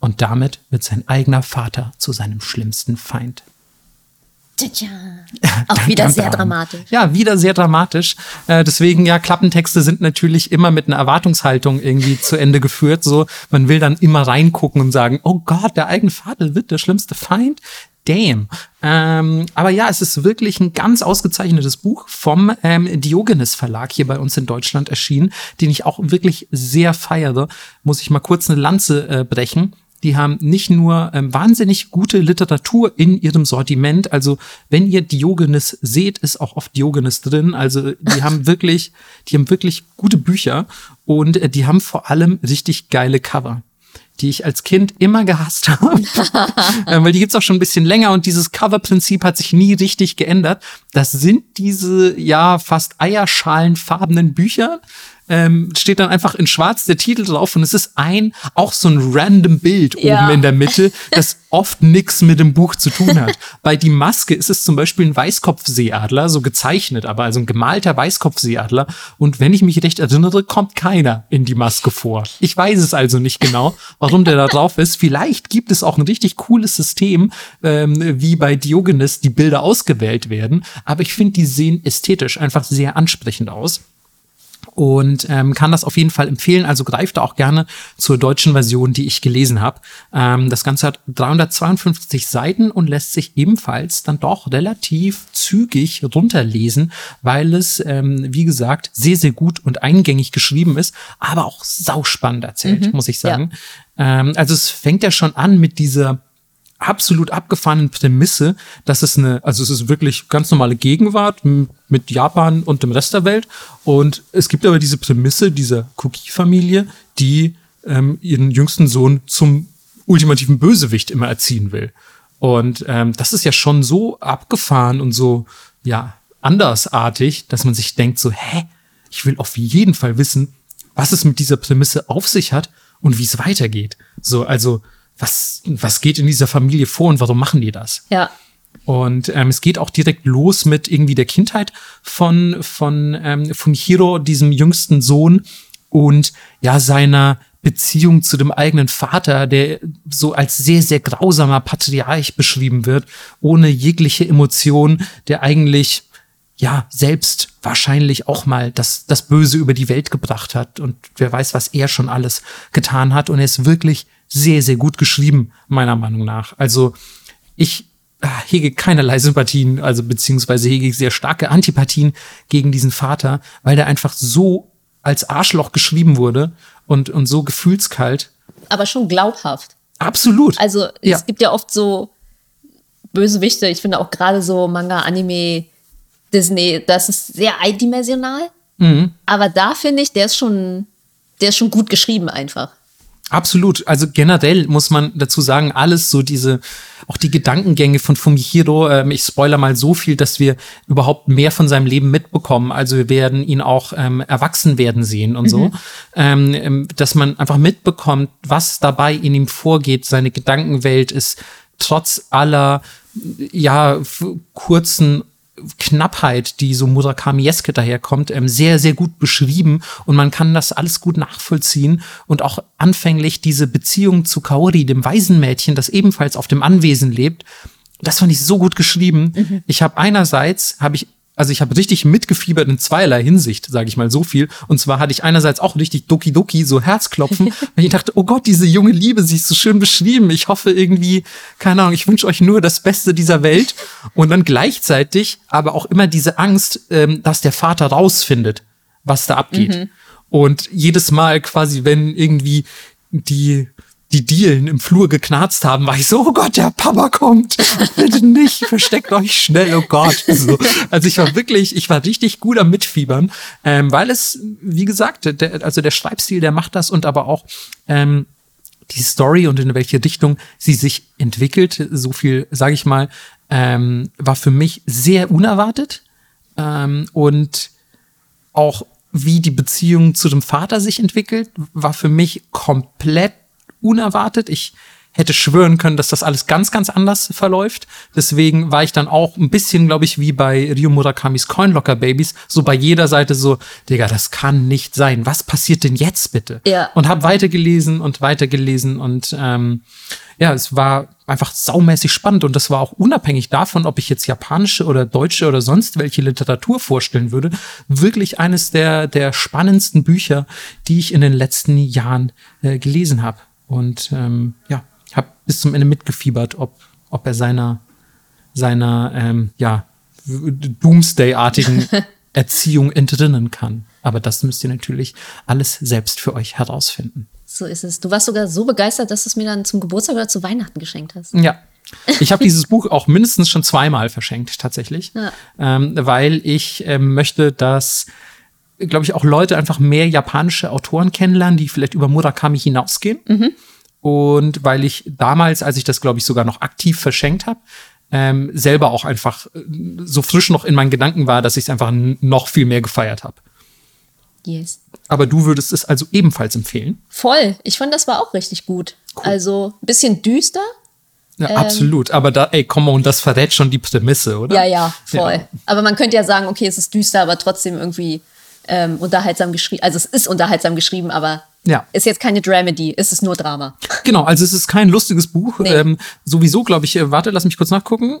Und damit wird sein eigener Vater zu seinem schlimmsten Feind. Tja, auch wieder sehr dramatisch. Ja, wieder sehr dramatisch. Äh, deswegen, ja, Klappentexte sind natürlich immer mit einer Erwartungshaltung irgendwie zu Ende geführt. So, man will dann immer reingucken und sagen, oh Gott, der eigene Vater wird der schlimmste Feind. Damn. Ähm, aber ja, es ist wirklich ein ganz ausgezeichnetes Buch vom ähm, Diogenes Verlag hier bei uns in Deutschland erschienen, den ich auch wirklich sehr feiere. Muss ich mal kurz eine Lanze äh, brechen die haben nicht nur ähm, wahnsinnig gute Literatur in ihrem Sortiment. Also wenn ihr Diogenes seht, ist auch oft Diogenes drin. Also die haben wirklich, die haben wirklich gute Bücher und äh, die haben vor allem richtig geile Cover die ich als Kind immer gehasst habe, äh, weil die gibt's auch schon ein bisschen länger und dieses Cover-Prinzip hat sich nie richtig geändert. Das sind diese ja fast eierschalenfarbenen Bücher ähm, steht dann einfach in schwarz der Titel drauf und es ist ein, auch so ein random Bild ja. oben in der Mitte, das oft nichts mit dem Buch zu tun hat. Bei Die Maske ist es zum Beispiel ein Weißkopfseeadler, so gezeichnet, aber also ein gemalter Weißkopfseeadler. Und wenn ich mich recht erinnere, kommt keiner in Die Maske vor. Ich weiß es also nicht genau, warum der da drauf ist. Vielleicht gibt es auch ein richtig cooles System, ähm, wie bei Diogenes die Bilder ausgewählt werden. Aber ich finde, die sehen ästhetisch einfach sehr ansprechend aus und ähm, kann das auf jeden Fall empfehlen. Also greift auch gerne zur deutschen Version, die ich gelesen habe. Ähm, das Ganze hat 352 Seiten und lässt sich ebenfalls dann doch relativ zügig runterlesen, weil es, ähm, wie gesagt, sehr, sehr gut und eingängig geschrieben ist, aber auch sauspannend erzählt, mhm, muss ich sagen. Ja. Ähm, also es fängt ja schon an mit dieser absolut abgefahrenen Prämisse, dass es eine, also es ist wirklich ganz normale Gegenwart mit Japan und dem Rest der Welt. Und es gibt aber diese Prämisse dieser Cookie-Familie, die ähm, ihren jüngsten Sohn zum ultimativen Bösewicht immer erziehen will. Und ähm, das ist ja schon so abgefahren und so, ja, andersartig, dass man sich denkt so, hä, ich will auf jeden Fall wissen, was es mit dieser Prämisse auf sich hat und wie es weitergeht. So, also was, was geht in dieser Familie vor und warum machen die das? Ja. Und ähm, es geht auch direkt los mit irgendwie der Kindheit von, von, ähm, von Hiro, diesem jüngsten Sohn, und ja, seiner Beziehung zu dem eigenen Vater, der so als sehr, sehr grausamer Patriarch beschrieben wird, ohne jegliche Emotion, der eigentlich ja selbst wahrscheinlich auch mal das, das Böse über die Welt gebracht hat und wer weiß, was er schon alles getan hat. Und er ist wirklich sehr, sehr gut geschrieben, meiner Meinung nach. Also ich ah, hege keinerlei Sympathien, also beziehungsweise hege sehr starke Antipathien gegen diesen Vater, weil der einfach so als Arschloch geschrieben wurde und, und so gefühlskalt. Aber schon glaubhaft. Absolut. Also ja. es gibt ja oft so Bösewichte, ich finde auch gerade so Manga, Anime, Disney, das ist sehr eindimensional. Mhm. Aber da finde ich, der ist schon, der ist schon gut geschrieben einfach. Absolut. Also generell muss man dazu sagen, alles so diese, auch die Gedankengänge von Fumihiro, ähm, ich spoiler mal so viel, dass wir überhaupt mehr von seinem Leben mitbekommen. Also wir werden ihn auch ähm, erwachsen werden sehen und mhm. so. Ähm, ähm, dass man einfach mitbekommt, was dabei in ihm vorgeht. Seine Gedankenwelt ist trotz aller, ja, kurzen Knappheit, die so Murakami-eske daherkommt, ähm, sehr, sehr gut beschrieben und man kann das alles gut nachvollziehen und auch anfänglich diese Beziehung zu Kaori, dem Waisenmädchen, das ebenfalls auf dem Anwesen lebt, das fand ich so gut geschrieben. Mhm. Ich habe einerseits, habe ich also ich habe richtig mitgefiebert in zweierlei Hinsicht, sage ich mal so viel. Und zwar hatte ich einerseits auch richtig Doki Doki, so Herzklopfen, weil ich dachte, oh Gott, diese junge Liebe, sie ist so schön beschrieben. Ich hoffe irgendwie, keine Ahnung, ich wünsche euch nur das Beste dieser Welt. Und dann gleichzeitig aber auch immer diese Angst, ähm, dass der Vater rausfindet, was da abgeht. Mhm. Und jedes Mal quasi, wenn irgendwie die die Dielen im Flur geknarzt haben, war ich so, oh Gott, der Papa kommt. Bitte nicht, versteckt euch schnell, oh Gott. So. Also ich war wirklich, ich war richtig gut am Mitfiebern, ähm, weil es, wie gesagt, der, also der Schreibstil, der macht das und aber auch ähm, die Story und in welche Richtung sie sich entwickelt, so viel, sage ich mal, ähm, war für mich sehr unerwartet ähm, und auch wie die Beziehung zu dem Vater sich entwickelt, war für mich komplett unerwartet. Ich hätte schwören können, dass das alles ganz, ganz anders verläuft. Deswegen war ich dann auch ein bisschen, glaube ich, wie bei Ryo Murakamis Coinlocker Babies, so bei jeder Seite so, Digga, das kann nicht sein. Was passiert denn jetzt bitte? Ja. Und habe weitergelesen und weitergelesen und ähm, ja, es war einfach saumäßig spannend und das war auch unabhängig davon, ob ich jetzt japanische oder deutsche oder sonst welche Literatur vorstellen würde, wirklich eines der, der spannendsten Bücher, die ich in den letzten Jahren äh, gelesen habe. Und ähm, ja, ich habe bis zum Ende mitgefiebert, ob, ob er seiner, seiner ähm, ja, Doomsday-artigen Erziehung entrinnen kann. Aber das müsst ihr natürlich alles selbst für euch herausfinden. So ist es. Du warst sogar so begeistert, dass du es mir dann zum Geburtstag oder zu Weihnachten geschenkt hast. Ja. Ich habe dieses Buch auch mindestens schon zweimal verschenkt, tatsächlich. Ja. Ähm, weil ich ähm, möchte, dass glaube ich, auch Leute einfach mehr japanische Autoren kennenlernen, die vielleicht über Murakami hinausgehen. Mhm. Und weil ich damals, als ich das, glaube ich, sogar noch aktiv verschenkt habe, ähm, selber auch einfach äh, so frisch noch in meinen Gedanken war, dass ich es einfach noch viel mehr gefeiert habe. Yes. Aber du würdest es also ebenfalls empfehlen? Voll. Ich fand, das war auch richtig gut. Cool. Also ein bisschen düster. Ja, ähm, absolut. Aber da, ey, komm on, das verrät schon die Prämisse, oder? Ja, ja, voll. Ja. Aber man könnte ja sagen, okay, es ist düster, aber trotzdem irgendwie ähm, unterhaltsam geschrieben. Also es ist unterhaltsam geschrieben, aber ja. ist jetzt keine Dramedy, es ist nur Drama. Genau, also es ist kein lustiges Buch. Nee. Ähm, sowieso, glaube ich, äh, warte, lass mich kurz nachgucken.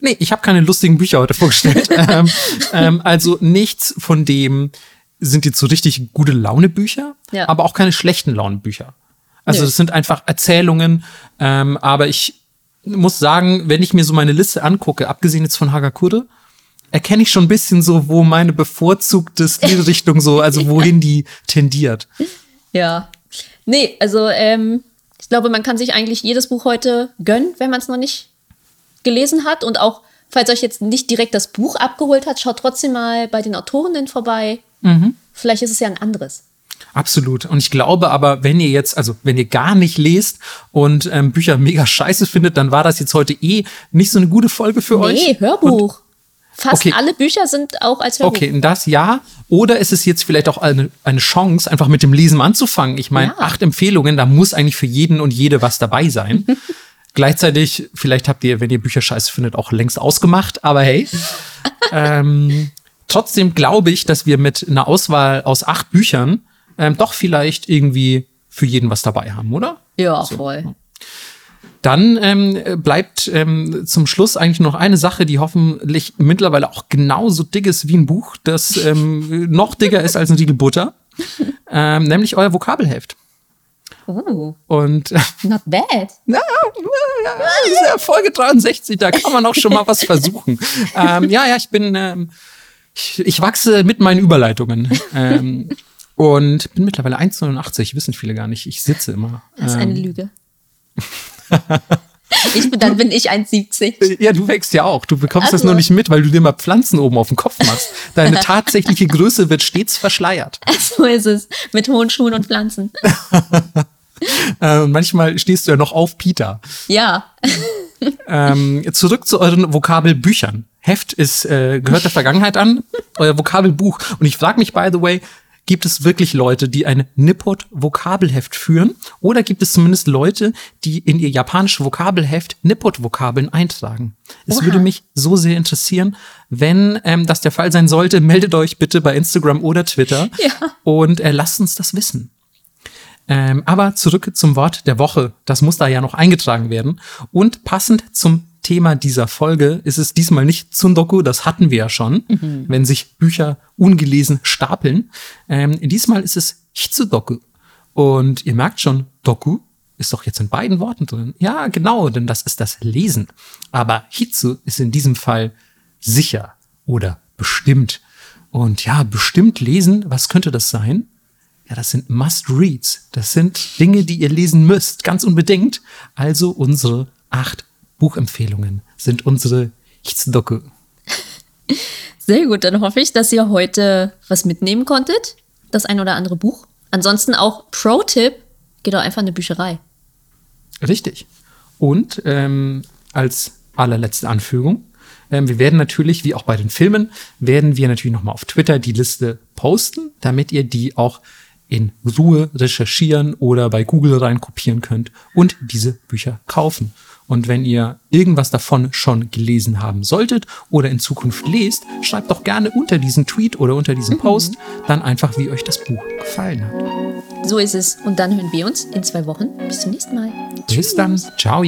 Nee, ich habe keine lustigen Bücher heute vorgestellt. ähm, ähm, also nichts von dem sind jetzt so richtig gute Laune-Bücher, ja. aber auch keine schlechten Laune-Bücher. Also Nö. das sind einfach Erzählungen, ähm, aber ich muss sagen, wenn ich mir so meine Liste angucke, abgesehen jetzt von Hagakure, erkenne ich schon ein bisschen so, wo meine bevorzugte Stilrichtung so, also wohin die tendiert. Ja. Nee, also ähm, ich glaube, man kann sich eigentlich jedes Buch heute gönnen, wenn man es noch nicht gelesen hat. Und auch, falls euch jetzt nicht direkt das Buch abgeholt hat, schaut trotzdem mal bei den Autorinnen vorbei. Mhm. Vielleicht ist es ja ein anderes. Absolut. Und ich glaube aber, wenn ihr jetzt, also wenn ihr gar nicht lest und ähm, Bücher mega scheiße findet, dann war das jetzt heute eh nicht so eine gute Folge für nee, euch. Nee, Hörbuch. Und Fast okay. alle Bücher sind auch als Hörbuch. Okay, das ja. Oder ist es jetzt vielleicht auch eine, eine Chance, einfach mit dem Lesen anzufangen? Ich meine, ja. acht Empfehlungen, da muss eigentlich für jeden und jede was dabei sein. Gleichzeitig, vielleicht habt ihr, wenn ihr Bücher scheiße findet, auch längst ausgemacht, aber hey. ähm, trotzdem glaube ich, dass wir mit einer Auswahl aus acht Büchern ähm, doch vielleicht irgendwie für jeden was dabei haben, oder? Ja, so. voll. Dann ähm, bleibt ähm, zum Schluss eigentlich noch eine Sache, die hoffentlich mittlerweile auch genauso dick ist wie ein Buch, das ähm, noch dicker ist als ein Riegel Butter, ähm, nämlich euer Vokabelheft. Oh, Und not bad. ja, ja, ist ja Folge 63, da kann man auch schon mal was versuchen. Ähm, ja, ja, ich bin, ähm, ich, ich wachse mit meinen Überleitungen. Ähm, und bin mittlerweile 1,89, wissen viele gar nicht. Ich sitze immer. Das ist eine Ähm, Lüge. ich bin, dann bin ich 1,70. Ja, du wächst ja auch. Du bekommst das Also. nur nicht mit, weil du dir mal Pflanzen oben auf den Kopf machst. Deine tatsächliche Größe wird stets verschleiert. So ist es. Mit hohen Schuhen und Pflanzen. Äh, manchmal stehst du ja noch auf Peter. Ja. Ähm, zurück zu euren Vokabelbüchern. Heft ist, äh, gehört der Vergangenheit an, euer Vokabelbuch. Und ich frage mich, by the way, gibt es wirklich Leute, die ein Nippot-Vokabelheft führen? Oder gibt es zumindest Leute, die in ihr japanisches Vokabelheft Nippot-Vokabeln eintragen? Es Oha. würde mich so sehr interessieren. Wenn ähm, das der Fall sein sollte, meldet euch bitte bei Instagram oder Twitter Ja. und äh, lasst uns das wissen. Ähm, aber zurück zum Wort der Woche. Das muss da ja noch eingetragen werden. Und passend zum Thema dieser Folge ist es diesmal nicht Tsundoku, das hatten wir ja schon, wenn sich Bücher ungelesen stapeln. Ähm, diesmal ist es Hitsudoku. Und ihr merkt schon, Doku ist doch jetzt in beiden Worten drin. Ja, genau, denn das ist das Lesen. Aber Hitsu ist in diesem Fall sicher oder bestimmt. Und ja, bestimmt lesen, was könnte das sein? Ja, das sind Must-Reads. Das sind Dinge, die ihr lesen müsst, ganz unbedingt. Also unsere acht Buchempfehlungen sind unsere Hitsudoku. Sehr gut. Dann hoffe ich, dass ihr heute was mitnehmen konntet. Das ein oder andere Buch. Ansonsten auch Pro-Tipp. Geht doch einfach in eine Bücherei. Richtig. Und ähm, als allerletzte Anfügung, ähm, wir werden natürlich, wie auch bei den Filmen, werden wir natürlich nochmal auf Twitter die Liste posten, damit ihr die auch in Ruhe recherchieren oder bei Google reinkopieren könnt und diese Bücher kaufen. Und wenn ihr irgendwas davon schon gelesen haben solltet oder in Zukunft lest, schreibt doch gerne unter diesen Tweet oder unter diesem Post dann einfach, wie euch das Buch gefallen hat. So ist es. Und dann hören wir uns in zwei Wochen. Bis zum nächsten Mal. Bis dann. Ciao.